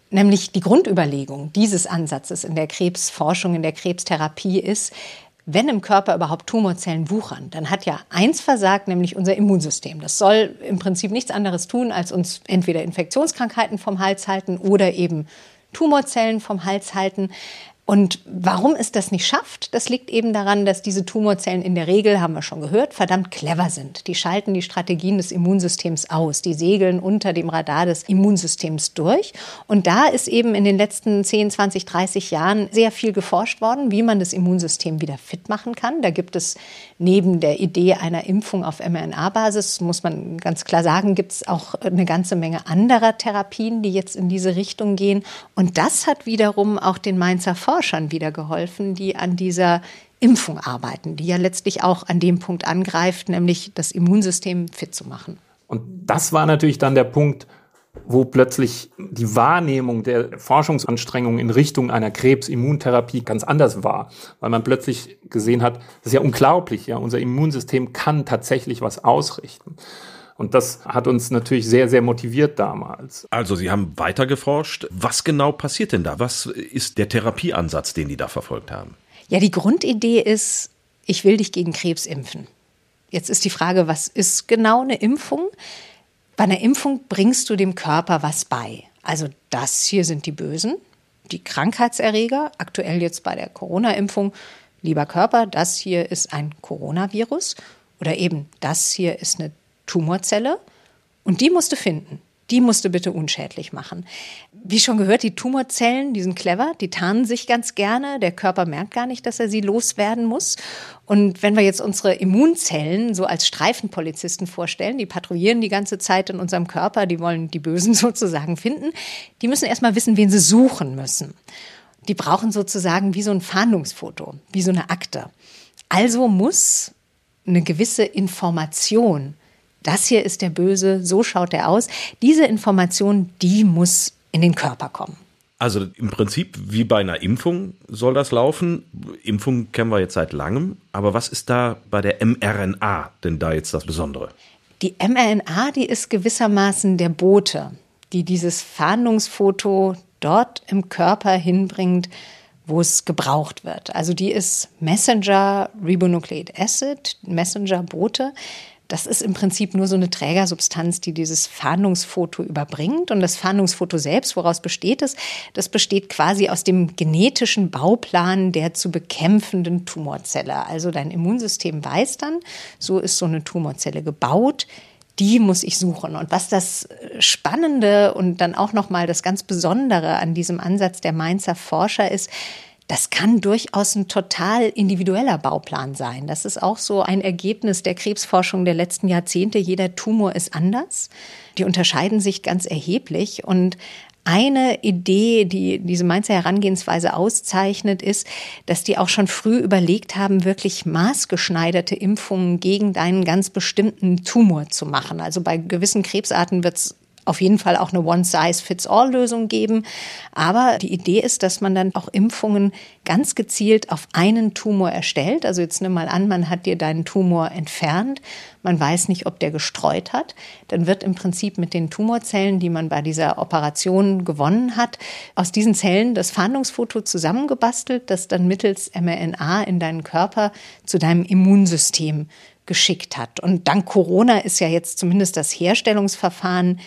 Nämlich die Grundüberlegung dieses Ansatzes in der Krebsforschung, in der Krebstherapie ist, wenn im Körper überhaupt Tumorzellen wuchern, dann hat ja eins versagt, nämlich unser Immunsystem. Das soll im Prinzip nichts anderes tun, als uns entweder Infektionskrankheiten vom Hals halten oder eben Tumorzellen vom Hals halten. Und warum es das nicht schafft, das liegt eben daran, dass diese Tumorzellen in der Regel, haben wir schon gehört, verdammt clever sind. Die schalten die Strategien des Immunsystems aus. Die segeln unter dem Radar des Immunsystems durch. Und da ist eben in den letzten 10, 20, 30 Jahren sehr viel geforscht worden, wie man das Immunsystem wieder fit machen kann. Da gibt es neben der Idee einer Impfung auf mRNA-Basis, muss man ganz klar sagen, gibt es auch eine ganze Menge anderer Therapien, die jetzt in diese Richtung gehen. Und das hat wiederum auch den Mainzer Forschern wieder geholfen, die an dieser Impfung arbeiten, die ja letztlich auch an dem Punkt angreift, nämlich das Immunsystem fit zu machen. Und das war natürlich dann der Punkt, wo plötzlich die Wahrnehmung der Forschungsanstrengungen in Richtung einer Krebsimmuntherapie ganz anders war, weil man plötzlich gesehen hat, das ist ja unglaublich, ja, unser Immunsystem kann tatsächlich was ausrichten. Und das hat uns natürlich sehr, sehr motiviert damals. Also Sie haben weiter geforscht. Was genau passiert denn da? Was ist der Therapieansatz, den die da verfolgt haben? Ja, die Grundidee ist, ich will dich gegen Krebs impfen. Jetzt ist die Frage, was ist genau eine Impfung? Bei einer Impfung bringst du dem Körper was bei. Also das hier sind die Bösen, die Krankheitserreger, aktuell jetzt bei der Corona-Impfung. Lieber Körper, das hier ist ein Coronavirus oder eben das hier ist eine Tumorzelle und die musst du finden die musst du bitte unschädlich machen. Wie schon gehört, die Tumorzellen, die sind clever, die tarnen sich ganz gerne. Der Körper merkt gar nicht, dass er sie loswerden muss. Und wenn wir jetzt unsere Immunzellen so als Streifenpolizisten vorstellen, die patrouillieren die ganze Zeit in unserem Körper, die wollen die Bösen sozusagen finden, die müssen erstmal wissen, wen sie suchen müssen. Die brauchen sozusagen wie so ein Fahndungsfoto, wie so eine Akte. Also muss eine gewisse Information das hier ist der Böse, so schaut er aus. Diese Information, die muss in den Körper kommen. Also im Prinzip wie bei einer Impfung soll das laufen. Impfung kennen wir jetzt seit langem. Aber was ist da bei der mRNA denn da jetzt das Besondere? Die mRNA, die ist gewissermaßen der Bote, die dieses Fahndungsfoto dort im Körper hinbringt, wo es gebraucht wird. Also die ist Messenger Ribonucleic Acid, Messenger-Bote. Das ist im Prinzip nur so eine Trägersubstanz, die dieses Fahndungsfoto überbringt. Und das Fahndungsfoto selbst, woraus besteht es? Das besteht quasi aus dem genetischen Bauplan der zu bekämpfenden Tumorzelle. Also dein Immunsystem weiß dann, so ist so eine Tumorzelle gebaut die muss ich suchen. Und was das Spannende und dann auch nochmal das ganz Besondere an diesem Ansatz der Mainzer Forscher ist, das kann durchaus ein total individueller Bauplan sein. Das ist auch so ein Ergebnis der Krebsforschung der letzten Jahrzehnte. Jeder Tumor ist anders. Die unterscheiden sich ganz erheblich. Und eine Idee, die diese Mainzer Herangehensweise auszeichnet, ist, dass die auch schon früh überlegt haben, wirklich maßgeschneiderte Impfungen gegen deinen ganz bestimmten Tumor zu machen. Also bei gewissen Krebsarten wird es auf jeden Fall auch eine One-Size-Fits-All-Lösung geben. Aber die Idee ist, dass man dann auch Impfungen ganz gezielt auf einen Tumor erstellt. Also jetzt nimm mal an, man hat dir deinen Tumor entfernt. Man weiß nicht, ob der gestreut hat. Dann wird im Prinzip mit den Tumorzellen, die man bei dieser Operation gewonnen hat, aus diesen Zellen das Fahndungsfoto zusammengebastelt, das dann mittels mRNA in deinen Körper zu deinem Immunsystem geschickt hat. Und dank Corona ist ja jetzt zumindest das Herstellungsverfahren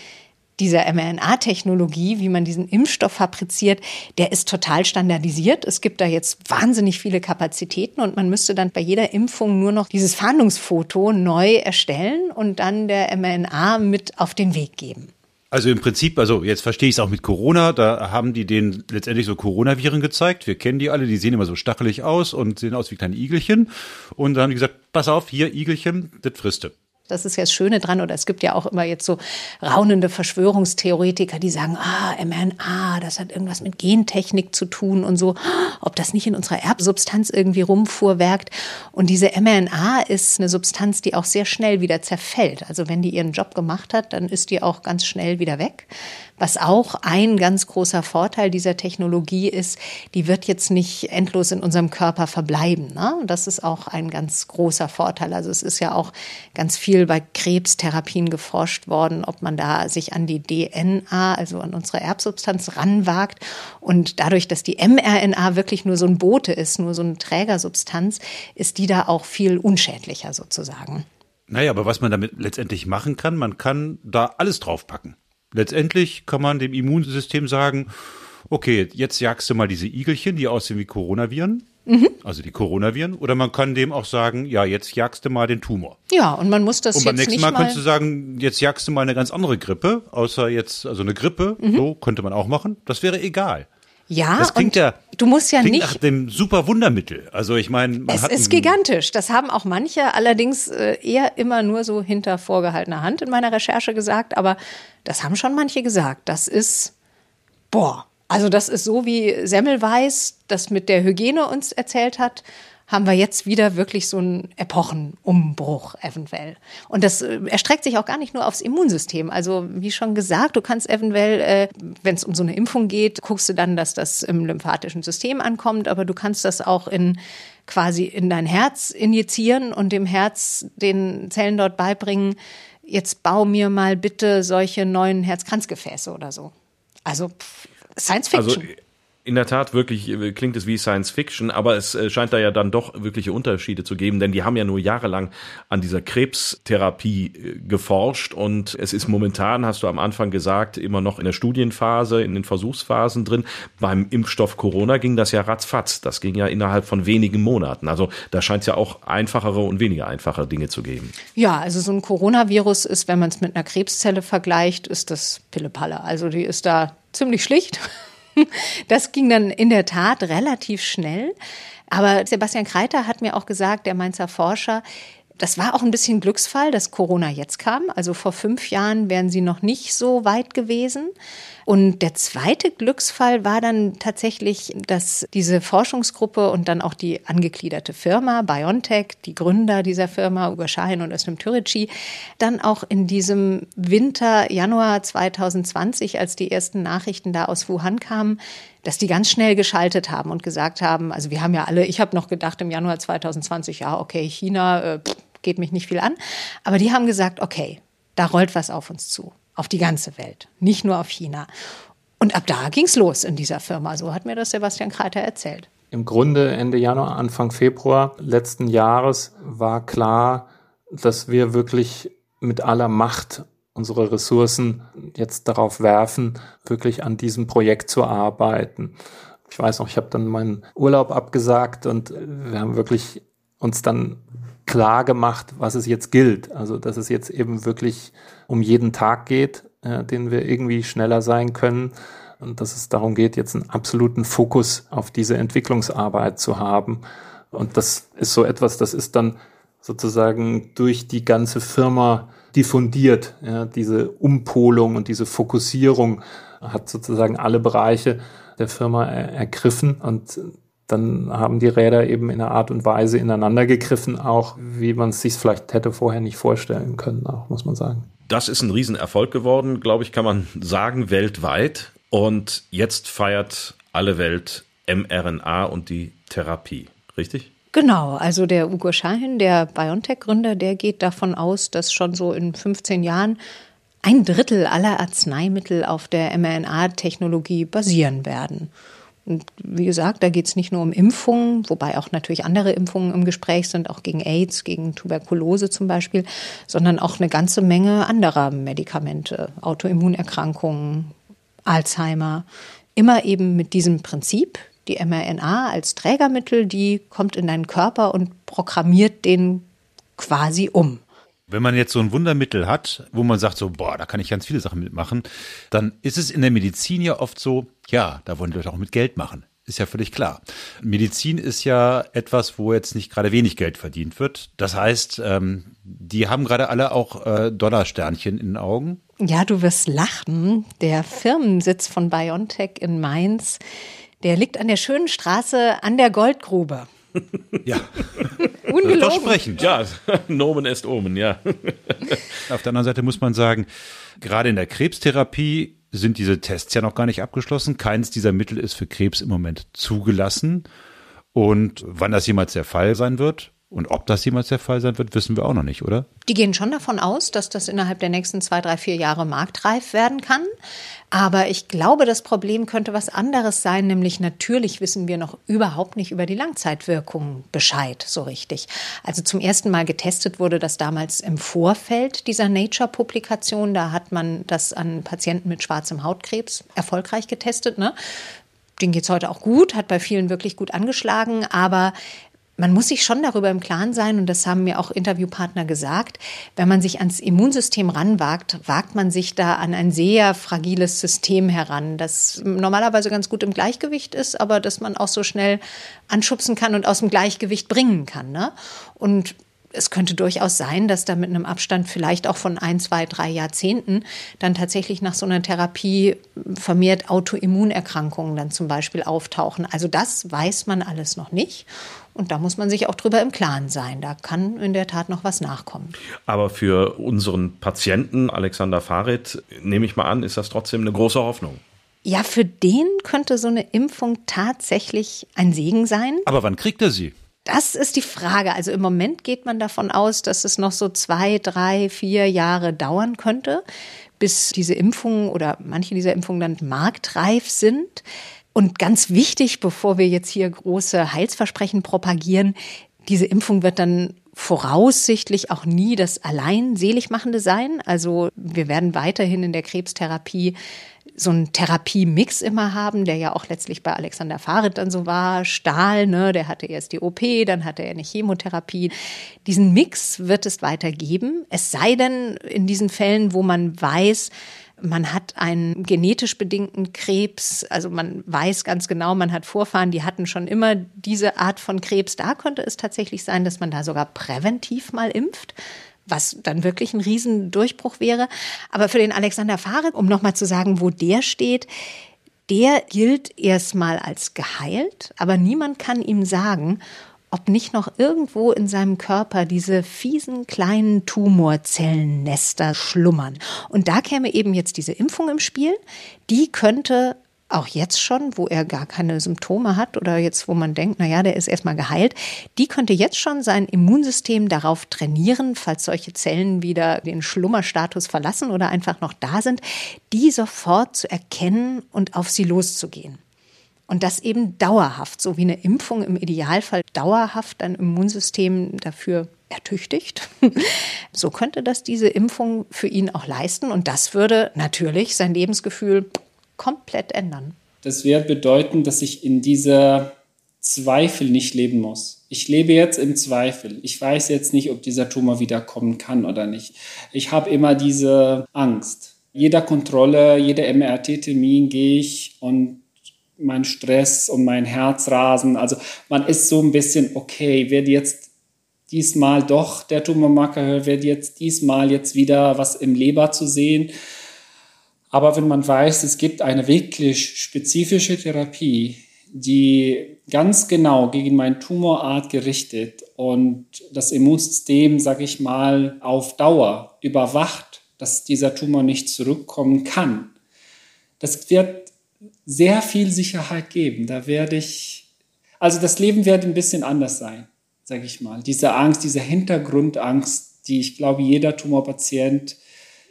dieser mRNA-Technologie, wie man diesen Impfstoff fabriziert, der ist total standardisiert. Es gibt da jetzt wahnsinnig viele Kapazitäten und man müsste dann bei jeder Impfung nur noch dieses Fahndungsfoto neu erstellen und dann der mRNA mit auf den Weg geben. Also im Prinzip, also jetzt verstehe ich es auch mit Corona, da haben die denen letztendlich so Coronaviren gezeigt. Wir kennen die alle, die sehen immer so stachelig aus und sehen aus wie kleine Igelchen. Und dann haben die gesagt, pass auf, hier Igelchen, das frisst du. Das ist ja das Schöne dran. Oder es gibt ja auch immer jetzt so raunende Verschwörungstheoretiker, die sagen, ah, mRNA, das hat irgendwas mit Gentechnik zu tun und so, ob das nicht in unserer Erbsubstanz irgendwie rumfuhrwerkt. Und diese mRNA ist eine Substanz, die auch sehr schnell wieder zerfällt. Also wenn die ihren Job gemacht hat, dann ist die auch ganz schnell wieder weg. Was auch ein ganz großer Vorteil dieser Technologie ist, die wird jetzt nicht endlos in unserem Körper verbleiben. Ne? Das ist auch ein ganz großer Vorteil. Also es ist ja auch ganz viel bei Krebstherapien geforscht worden, ob man da sich an die DNA, also an unsere Erbsubstanz ranwagt. Und dadurch, dass die mRNA wirklich nur so ein Bote ist, nur so eine Trägersubstanz, ist die da auch viel unschädlicher sozusagen. Naja, aber was man damit letztendlich machen kann, man kann da alles draufpacken. Letztendlich kann man dem Immunsystem sagen, okay, jetzt jagst du mal diese Igelchen, die aussehen wie Coronaviren. Mhm. Also die Coronaviren. Oder man kann dem auch sagen, ja, jetzt jagst du mal den Tumor. Ja, und man muss das Und beim nächsten Mal, mal könntest du sagen, jetzt jagst du mal eine ganz andere Grippe, außer jetzt, also eine Grippe, mhm. so könnte man auch machen. Das wäre egal. Ja, das klingt ja, du musst ja klingt nicht nach dem super Wundermittel. Also ich meine, es ist gigantisch. Das haben auch manche allerdings äh, eher immer nur so hinter vorgehaltener Hand in meiner Recherche gesagt, aber das haben schon manche gesagt. Das ist boah, also das ist so wie Semmelweis das mit der Hygiene uns erzählt hat haben wir jetzt wieder wirklich so einen Epochenumbruch eventuell. Und das äh, erstreckt sich auch gar nicht nur aufs Immunsystem. Also wie schon gesagt, du kannst eventuell, äh, wenn es um so eine Impfung geht, guckst du dann, dass das im lymphatischen System ankommt, aber du kannst das auch in quasi in dein Herz injizieren und dem Herz den Zellen dort beibringen, jetzt bau mir mal bitte solche neuen Herzkranzgefäße oder so. Also Science Fiction. Also in der Tat wirklich äh, klingt es wie Science Fiction, aber es äh, scheint da ja dann doch wirkliche Unterschiede zu geben, denn die haben ja nur jahrelang an dieser Krebstherapie äh, geforscht und es ist momentan, hast du am Anfang gesagt, immer noch in der Studienphase, in den Versuchsphasen drin. Beim Impfstoff Corona ging das ja ratzfatz. Das ging ja innerhalb von wenigen Monaten. Also da scheint es ja auch einfachere und weniger einfache Dinge zu geben. Ja, also so ein Coronavirus ist, wenn man es mit einer Krebszelle vergleicht, ist das Pillepalle. Also die ist da ziemlich schlicht. Das ging dann in der Tat relativ schnell. Aber Sebastian Kreiter hat mir auch gesagt, der Mainzer Forscher, das war auch ein bisschen Glücksfall, dass Corona jetzt kam. Also vor fünf Jahren wären sie noch nicht so weit gewesen. Und der zweite Glücksfall war dann tatsächlich, dass diese Forschungsgruppe und dann auch die angegliederte Firma BioNTech, die Gründer dieser Firma, Ugo Schahin und Özlem Türeci, dann auch in diesem Winter, Januar 2020, als die ersten Nachrichten da aus Wuhan kamen, dass die ganz schnell geschaltet haben und gesagt haben, also wir haben ja alle, ich habe noch gedacht im Januar 2020, ja, okay, China äh, geht mich nicht viel an, aber die haben gesagt, okay, da rollt was auf uns zu auf die ganze Welt, nicht nur auf China. Und ab da ging es los in dieser Firma. So hat mir das Sebastian Kreiter erzählt. Im Grunde Ende Januar, Anfang Februar letzten Jahres war klar, dass wir wirklich mit aller Macht unsere Ressourcen jetzt darauf werfen, wirklich an diesem Projekt zu arbeiten. Ich weiß noch, ich habe dann meinen Urlaub abgesagt und wir haben wirklich uns dann klar gemacht, was es jetzt gilt. Also, dass es jetzt eben wirklich um jeden Tag geht, äh, den wir irgendwie schneller sein können. Und dass es darum geht, jetzt einen absoluten Fokus auf diese Entwicklungsarbeit zu haben. Und das ist so etwas, das ist dann sozusagen durch die ganze Firma diffundiert. Ja, diese Umpolung und diese Fokussierung hat sozusagen alle Bereiche der Firma er ergriffen und dann haben die Räder eben in einer Art und Weise ineinander gegriffen, auch wie man es sich vielleicht hätte vorher nicht vorstellen können, auch muss man sagen. Das ist ein Riesenerfolg geworden, glaube ich, kann man sagen, weltweit. Und jetzt feiert alle Welt mRNA und die Therapie, richtig? Genau, also der Ugo Schahin, der BioNTech-Gründer, der geht davon aus, dass schon so in 15 Jahren ein Drittel aller Arzneimittel auf der mRNA-Technologie basieren werden. Und wie gesagt, da geht es nicht nur um Impfungen, wobei auch natürlich andere Impfungen im Gespräch sind, auch gegen AIDS, gegen Tuberkulose zum Beispiel, sondern auch eine ganze Menge anderer Medikamente, Autoimmunerkrankungen, Alzheimer. Immer eben mit diesem Prinzip, die mRNA als Trägermittel, die kommt in deinen Körper und programmiert den quasi um. Wenn man jetzt so ein Wundermittel hat, wo man sagt so, boah, da kann ich ganz viele Sachen mitmachen, dann ist es in der Medizin ja oft so, ja, da wollen Leute auch mit Geld machen. Ist ja völlig klar. Medizin ist ja etwas, wo jetzt nicht gerade wenig Geld verdient wird. Das heißt, ähm, die haben gerade alle auch äh, Dollarsternchen in den Augen. Ja, du wirst lachen. Der Firmensitz von BioNTech in Mainz, der liegt an der schönen Straße an der Goldgrube. Ja. Ungelogen. Versprechen. Ja, Nomen est Omen, ja. Auf der anderen Seite muss man sagen, gerade in der Krebstherapie sind diese Tests ja noch gar nicht abgeschlossen. Keins dieser Mittel ist für Krebs im Moment zugelassen. Und wann das jemals der Fall sein wird, und ob das jemals der Fall sein wird, wissen wir auch noch nicht, oder? Die gehen schon davon aus, dass das innerhalb der nächsten zwei, drei, vier Jahre marktreif werden kann. Aber ich glaube, das Problem könnte was anderes sein, nämlich natürlich wissen wir noch überhaupt nicht über die Langzeitwirkungen Bescheid so richtig. Also zum ersten Mal getestet wurde das damals im Vorfeld dieser Nature-Publikation. Da hat man das an Patienten mit schwarzem Hautkrebs erfolgreich getestet. Ne? Den geht es heute auch gut, hat bei vielen wirklich gut angeschlagen, aber man muss sich schon darüber im Klaren sein, und das haben mir auch Interviewpartner gesagt, wenn man sich ans Immunsystem ranwagt, wagt man sich da an ein sehr fragiles System heran, das normalerweise ganz gut im Gleichgewicht ist, aber das man auch so schnell anschubsen kann und aus dem Gleichgewicht bringen kann. Ne? Und es könnte durchaus sein, dass da mit einem Abstand vielleicht auch von ein, zwei, drei Jahrzehnten dann tatsächlich nach so einer Therapie vermehrt Autoimmunerkrankungen dann zum Beispiel auftauchen. Also das weiß man alles noch nicht. Und da muss man sich auch drüber im Klaren sein. Da kann in der Tat noch was nachkommen. Aber für unseren Patienten, Alexander Farid, nehme ich mal an, ist das trotzdem eine große Hoffnung. Ja, für den könnte so eine Impfung tatsächlich ein Segen sein. Aber wann kriegt er sie? Das ist die Frage. Also im Moment geht man davon aus, dass es noch so zwei, drei, vier Jahre dauern könnte, bis diese Impfungen oder manche dieser Impfungen dann marktreif sind. Und ganz wichtig, bevor wir jetzt hier große Heilsversprechen propagieren, diese Impfung wird dann voraussichtlich auch nie das allein Seligmachende sein. Also wir werden weiterhin in der Krebstherapie so einen Therapiemix immer haben, der ja auch letztlich bei Alexander Farid dann so war. Stahl, ne, der hatte erst die OP, dann hatte er eine Chemotherapie. Diesen Mix wird es weiter geben. Es sei denn, in diesen Fällen, wo man weiß, man hat einen genetisch bedingten Krebs, also man weiß ganz genau, man hat Vorfahren, die hatten schon immer diese Art von Krebs. Da könnte es tatsächlich sein, dass man da sogar präventiv mal impft was dann wirklich ein Riesendurchbruch wäre. Aber für den Alexander Farid, um nochmal zu sagen, wo der steht, der gilt erstmal als geheilt, aber niemand kann ihm sagen, ob nicht noch irgendwo in seinem Körper diese fiesen kleinen Tumorzellennester schlummern. Und da käme eben jetzt diese Impfung im Spiel. Die könnte auch jetzt schon, wo er gar keine Symptome hat oder jetzt, wo man denkt, na ja, der ist erstmal geheilt, die könnte jetzt schon sein Immunsystem darauf trainieren, falls solche Zellen wieder den Schlummerstatus verlassen oder einfach noch da sind, die sofort zu erkennen und auf sie loszugehen. Und das eben dauerhaft, so wie eine Impfung im Idealfall dauerhaft ein Immunsystem dafür ertüchtigt. So könnte das diese Impfung für ihn auch leisten. Und das würde natürlich sein Lebensgefühl komplett ändern. Das wird bedeuten, dass ich in dieser Zweifel nicht leben muss. Ich lebe jetzt im Zweifel. Ich weiß jetzt nicht, ob dieser Tumor wiederkommen kann oder nicht. Ich habe immer diese Angst. Jeder Kontrolle, jeder MRT-Termin gehe ich und mein Stress und mein Herzrasen. Also man ist so ein bisschen, okay, wird jetzt diesmal doch der Tumormarker, wird jetzt diesmal jetzt wieder was im Leber zu sehen. Aber wenn man weiß, es gibt eine wirklich spezifische Therapie, die ganz genau gegen meine Tumorart gerichtet und das Immunsystem, sage ich mal, auf Dauer überwacht, dass dieser Tumor nicht zurückkommen kann. Das wird sehr viel Sicherheit geben. Da werde ich, also das Leben wird ein bisschen anders sein, sage ich mal. Diese Angst, diese Hintergrundangst, die ich glaube, jeder Tumorpatient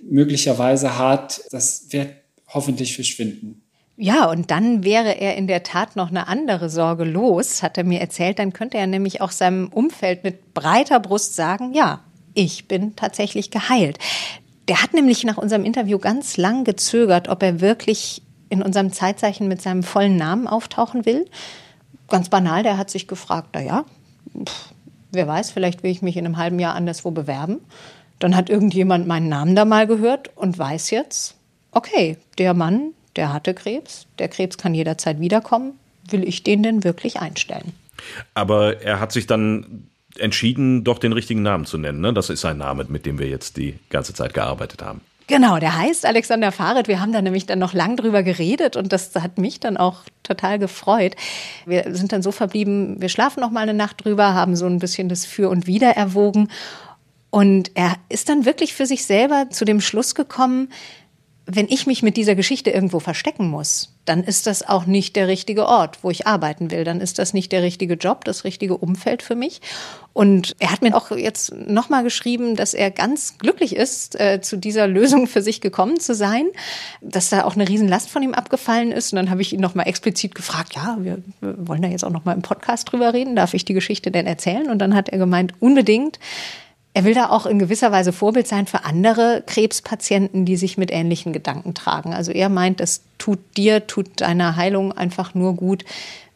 möglicherweise hat, das wird hoffentlich verschwinden. Ja, und dann wäre er in der Tat noch eine andere Sorge los, hat er mir erzählt. Dann könnte er nämlich auch seinem Umfeld mit breiter Brust sagen, ja, ich bin tatsächlich geheilt. Der hat nämlich nach unserem Interview ganz lang gezögert, ob er wirklich in unserem Zeitzeichen mit seinem vollen Namen auftauchen will. Ganz banal, der hat sich gefragt, na ja, wer weiß, vielleicht will ich mich in einem halben Jahr anderswo bewerben. Dann hat irgendjemand meinen Namen da mal gehört und weiß jetzt, okay, der Mann, der hatte Krebs, der Krebs kann jederzeit wiederkommen. Will ich den denn wirklich einstellen? Aber er hat sich dann entschieden, doch den richtigen Namen zu nennen. Ne? Das ist sein Name, mit dem wir jetzt die ganze Zeit gearbeitet haben. Genau, der heißt Alexander Fahrrad. Wir haben da nämlich dann noch lang drüber geredet und das hat mich dann auch total gefreut. Wir sind dann so verblieben, wir schlafen noch mal eine Nacht drüber, haben so ein bisschen das Für und Wider erwogen und er ist dann wirklich für sich selber zu dem Schluss gekommen, wenn ich mich mit dieser Geschichte irgendwo verstecken muss, dann ist das auch nicht der richtige Ort, wo ich arbeiten will. Dann ist das nicht der richtige Job, das richtige Umfeld für mich. Und er hat mir auch jetzt nochmal geschrieben, dass er ganz glücklich ist, äh, zu dieser Lösung für sich gekommen zu sein, dass da auch eine Riesenlast von ihm abgefallen ist. Und dann habe ich ihn nochmal explizit gefragt, ja, wir, wollen da jetzt auch nochmal im Podcast drüber reden. Darf ich die Geschichte denn erzählen? Und dann hat er gemeint, unbedingt. Er will da auch in gewisser Weise Vorbild sein für andere Krebspatienten, die sich mit ähnlichen Gedanken tragen. Also er meint, es tut dir, tut deiner Heilung einfach nur gut,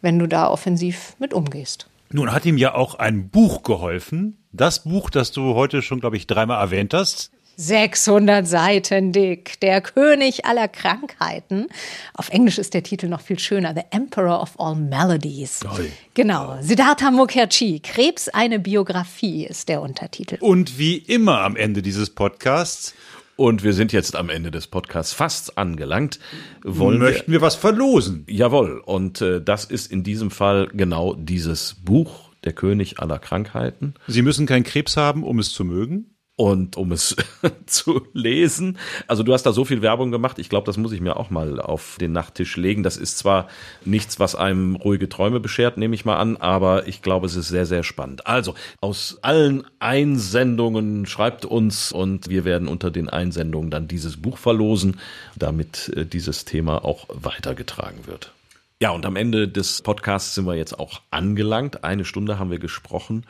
wenn du da offensiv mit umgehst. Nun hat ihm ja auch ein Buch geholfen. Das Buch, das du heute schon, glaube ich, dreimal erwähnt hast. 600 Seiten dick, der König aller Krankheiten. Auf Englisch ist der Titel noch viel schöner, The Emperor of All Melodies. Toll. Genau, Siddhartha Mukherjee, Krebs eine Biografie ist der Untertitel. Und wie immer am Ende dieses Podcasts und wir sind jetzt am Ende des Podcasts fast angelangt. Wollen Möchten wir, wir was verlosen? Jawohl. Und äh, das ist in diesem Fall genau dieses Buch, Der König aller Krankheiten. Sie müssen keinen Krebs haben, um es zu mögen und um es zu lesen. Also du hast da so viel Werbung gemacht. Ich glaube, das muss ich mir auch mal auf den Nachttisch legen. Das ist zwar nichts, was einem ruhige Träume beschert, nehme ich mal an, aber ich glaube, es ist sehr, sehr spannend. Also aus allen Einsendungen schreibt uns und wir werden unter den Einsendungen dann dieses Buch verlosen, damit äh, dieses Thema auch weitergetragen wird. Ja, und am Ende des Podcasts sind wir jetzt auch angelangt. Eine Stunde haben wir gesprochen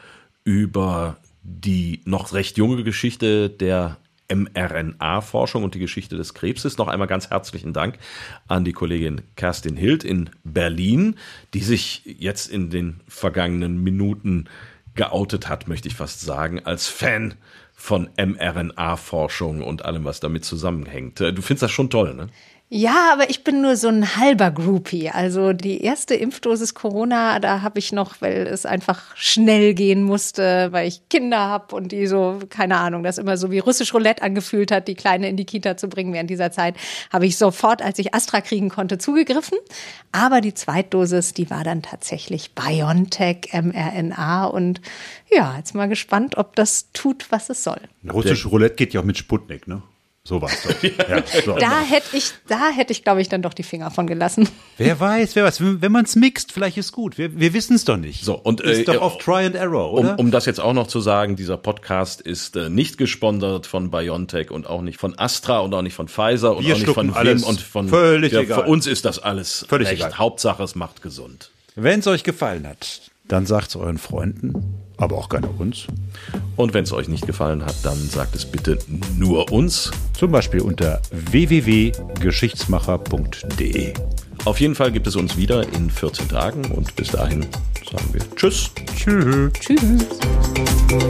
über die noch recht junge Geschichte der mRNA-Forschung und die Geschichte des Krebses. Noch einmal ganz herzlichen Dank an die Kollegin Kerstin Hild in Berlin, die sich jetzt in den vergangenen Minuten geoutet hat, möchte ich fast sagen, als Fan von mRNA-Forschung und allem, was damit zusammenhängt. Du findest das schon toll, ne? Ja, aber ich bin nur so ein halber Groupie. Also die erste Impfdosis Corona, da habe ich noch, weil es einfach schnell gehen musste, weil ich Kinder habe und die so, keine Ahnung, das immer so wie russisch Roulette angefühlt hat, die Kleine in die Kita zu bringen während dieser Zeit, habe ich sofort, als ich Astra kriegen konnte, zugegriffen. Aber die Zweitdosis, die war dann tatsächlich BioNTech, mRNA und ja, jetzt mal gespannt, ob das tut, was es soll. Russisch Roulette geht ja auch mit Sputnik, ne? So war es doch. ja, so. Da hätte ich, da hätte ich, glaube ich, dann doch die Finger von gelassen. Wer weiß, wer weiß. Wenn man es mixt, vielleicht ist gut. Wir, wir wissen es doch nicht. So und ist äh, doch auf Try and Error, oder? Um, um das jetzt auch noch zu sagen: Dieser Podcast ist äh, nicht gesponsert von BioNTech und auch nicht von Astra und auch nicht von Pfizer und wir auch nicht von Wim und von. Völlig der, egal. Für uns ist das alles völlig recht. egal. Hauptsache, es macht gesund. Wenn es euch gefallen hat, dann sagt es euren Freunden, aber auch gerne uns. Und wenn es euch nicht gefallen hat, dann sagt es bitte nur uns. Zum Beispiel unter www.geschichtsmacher.de. Auf jeden Fall gibt es uns wieder in 14 Tagen und bis dahin sagen wir Tschüss. Tschüss. Tschüss. Tschüss.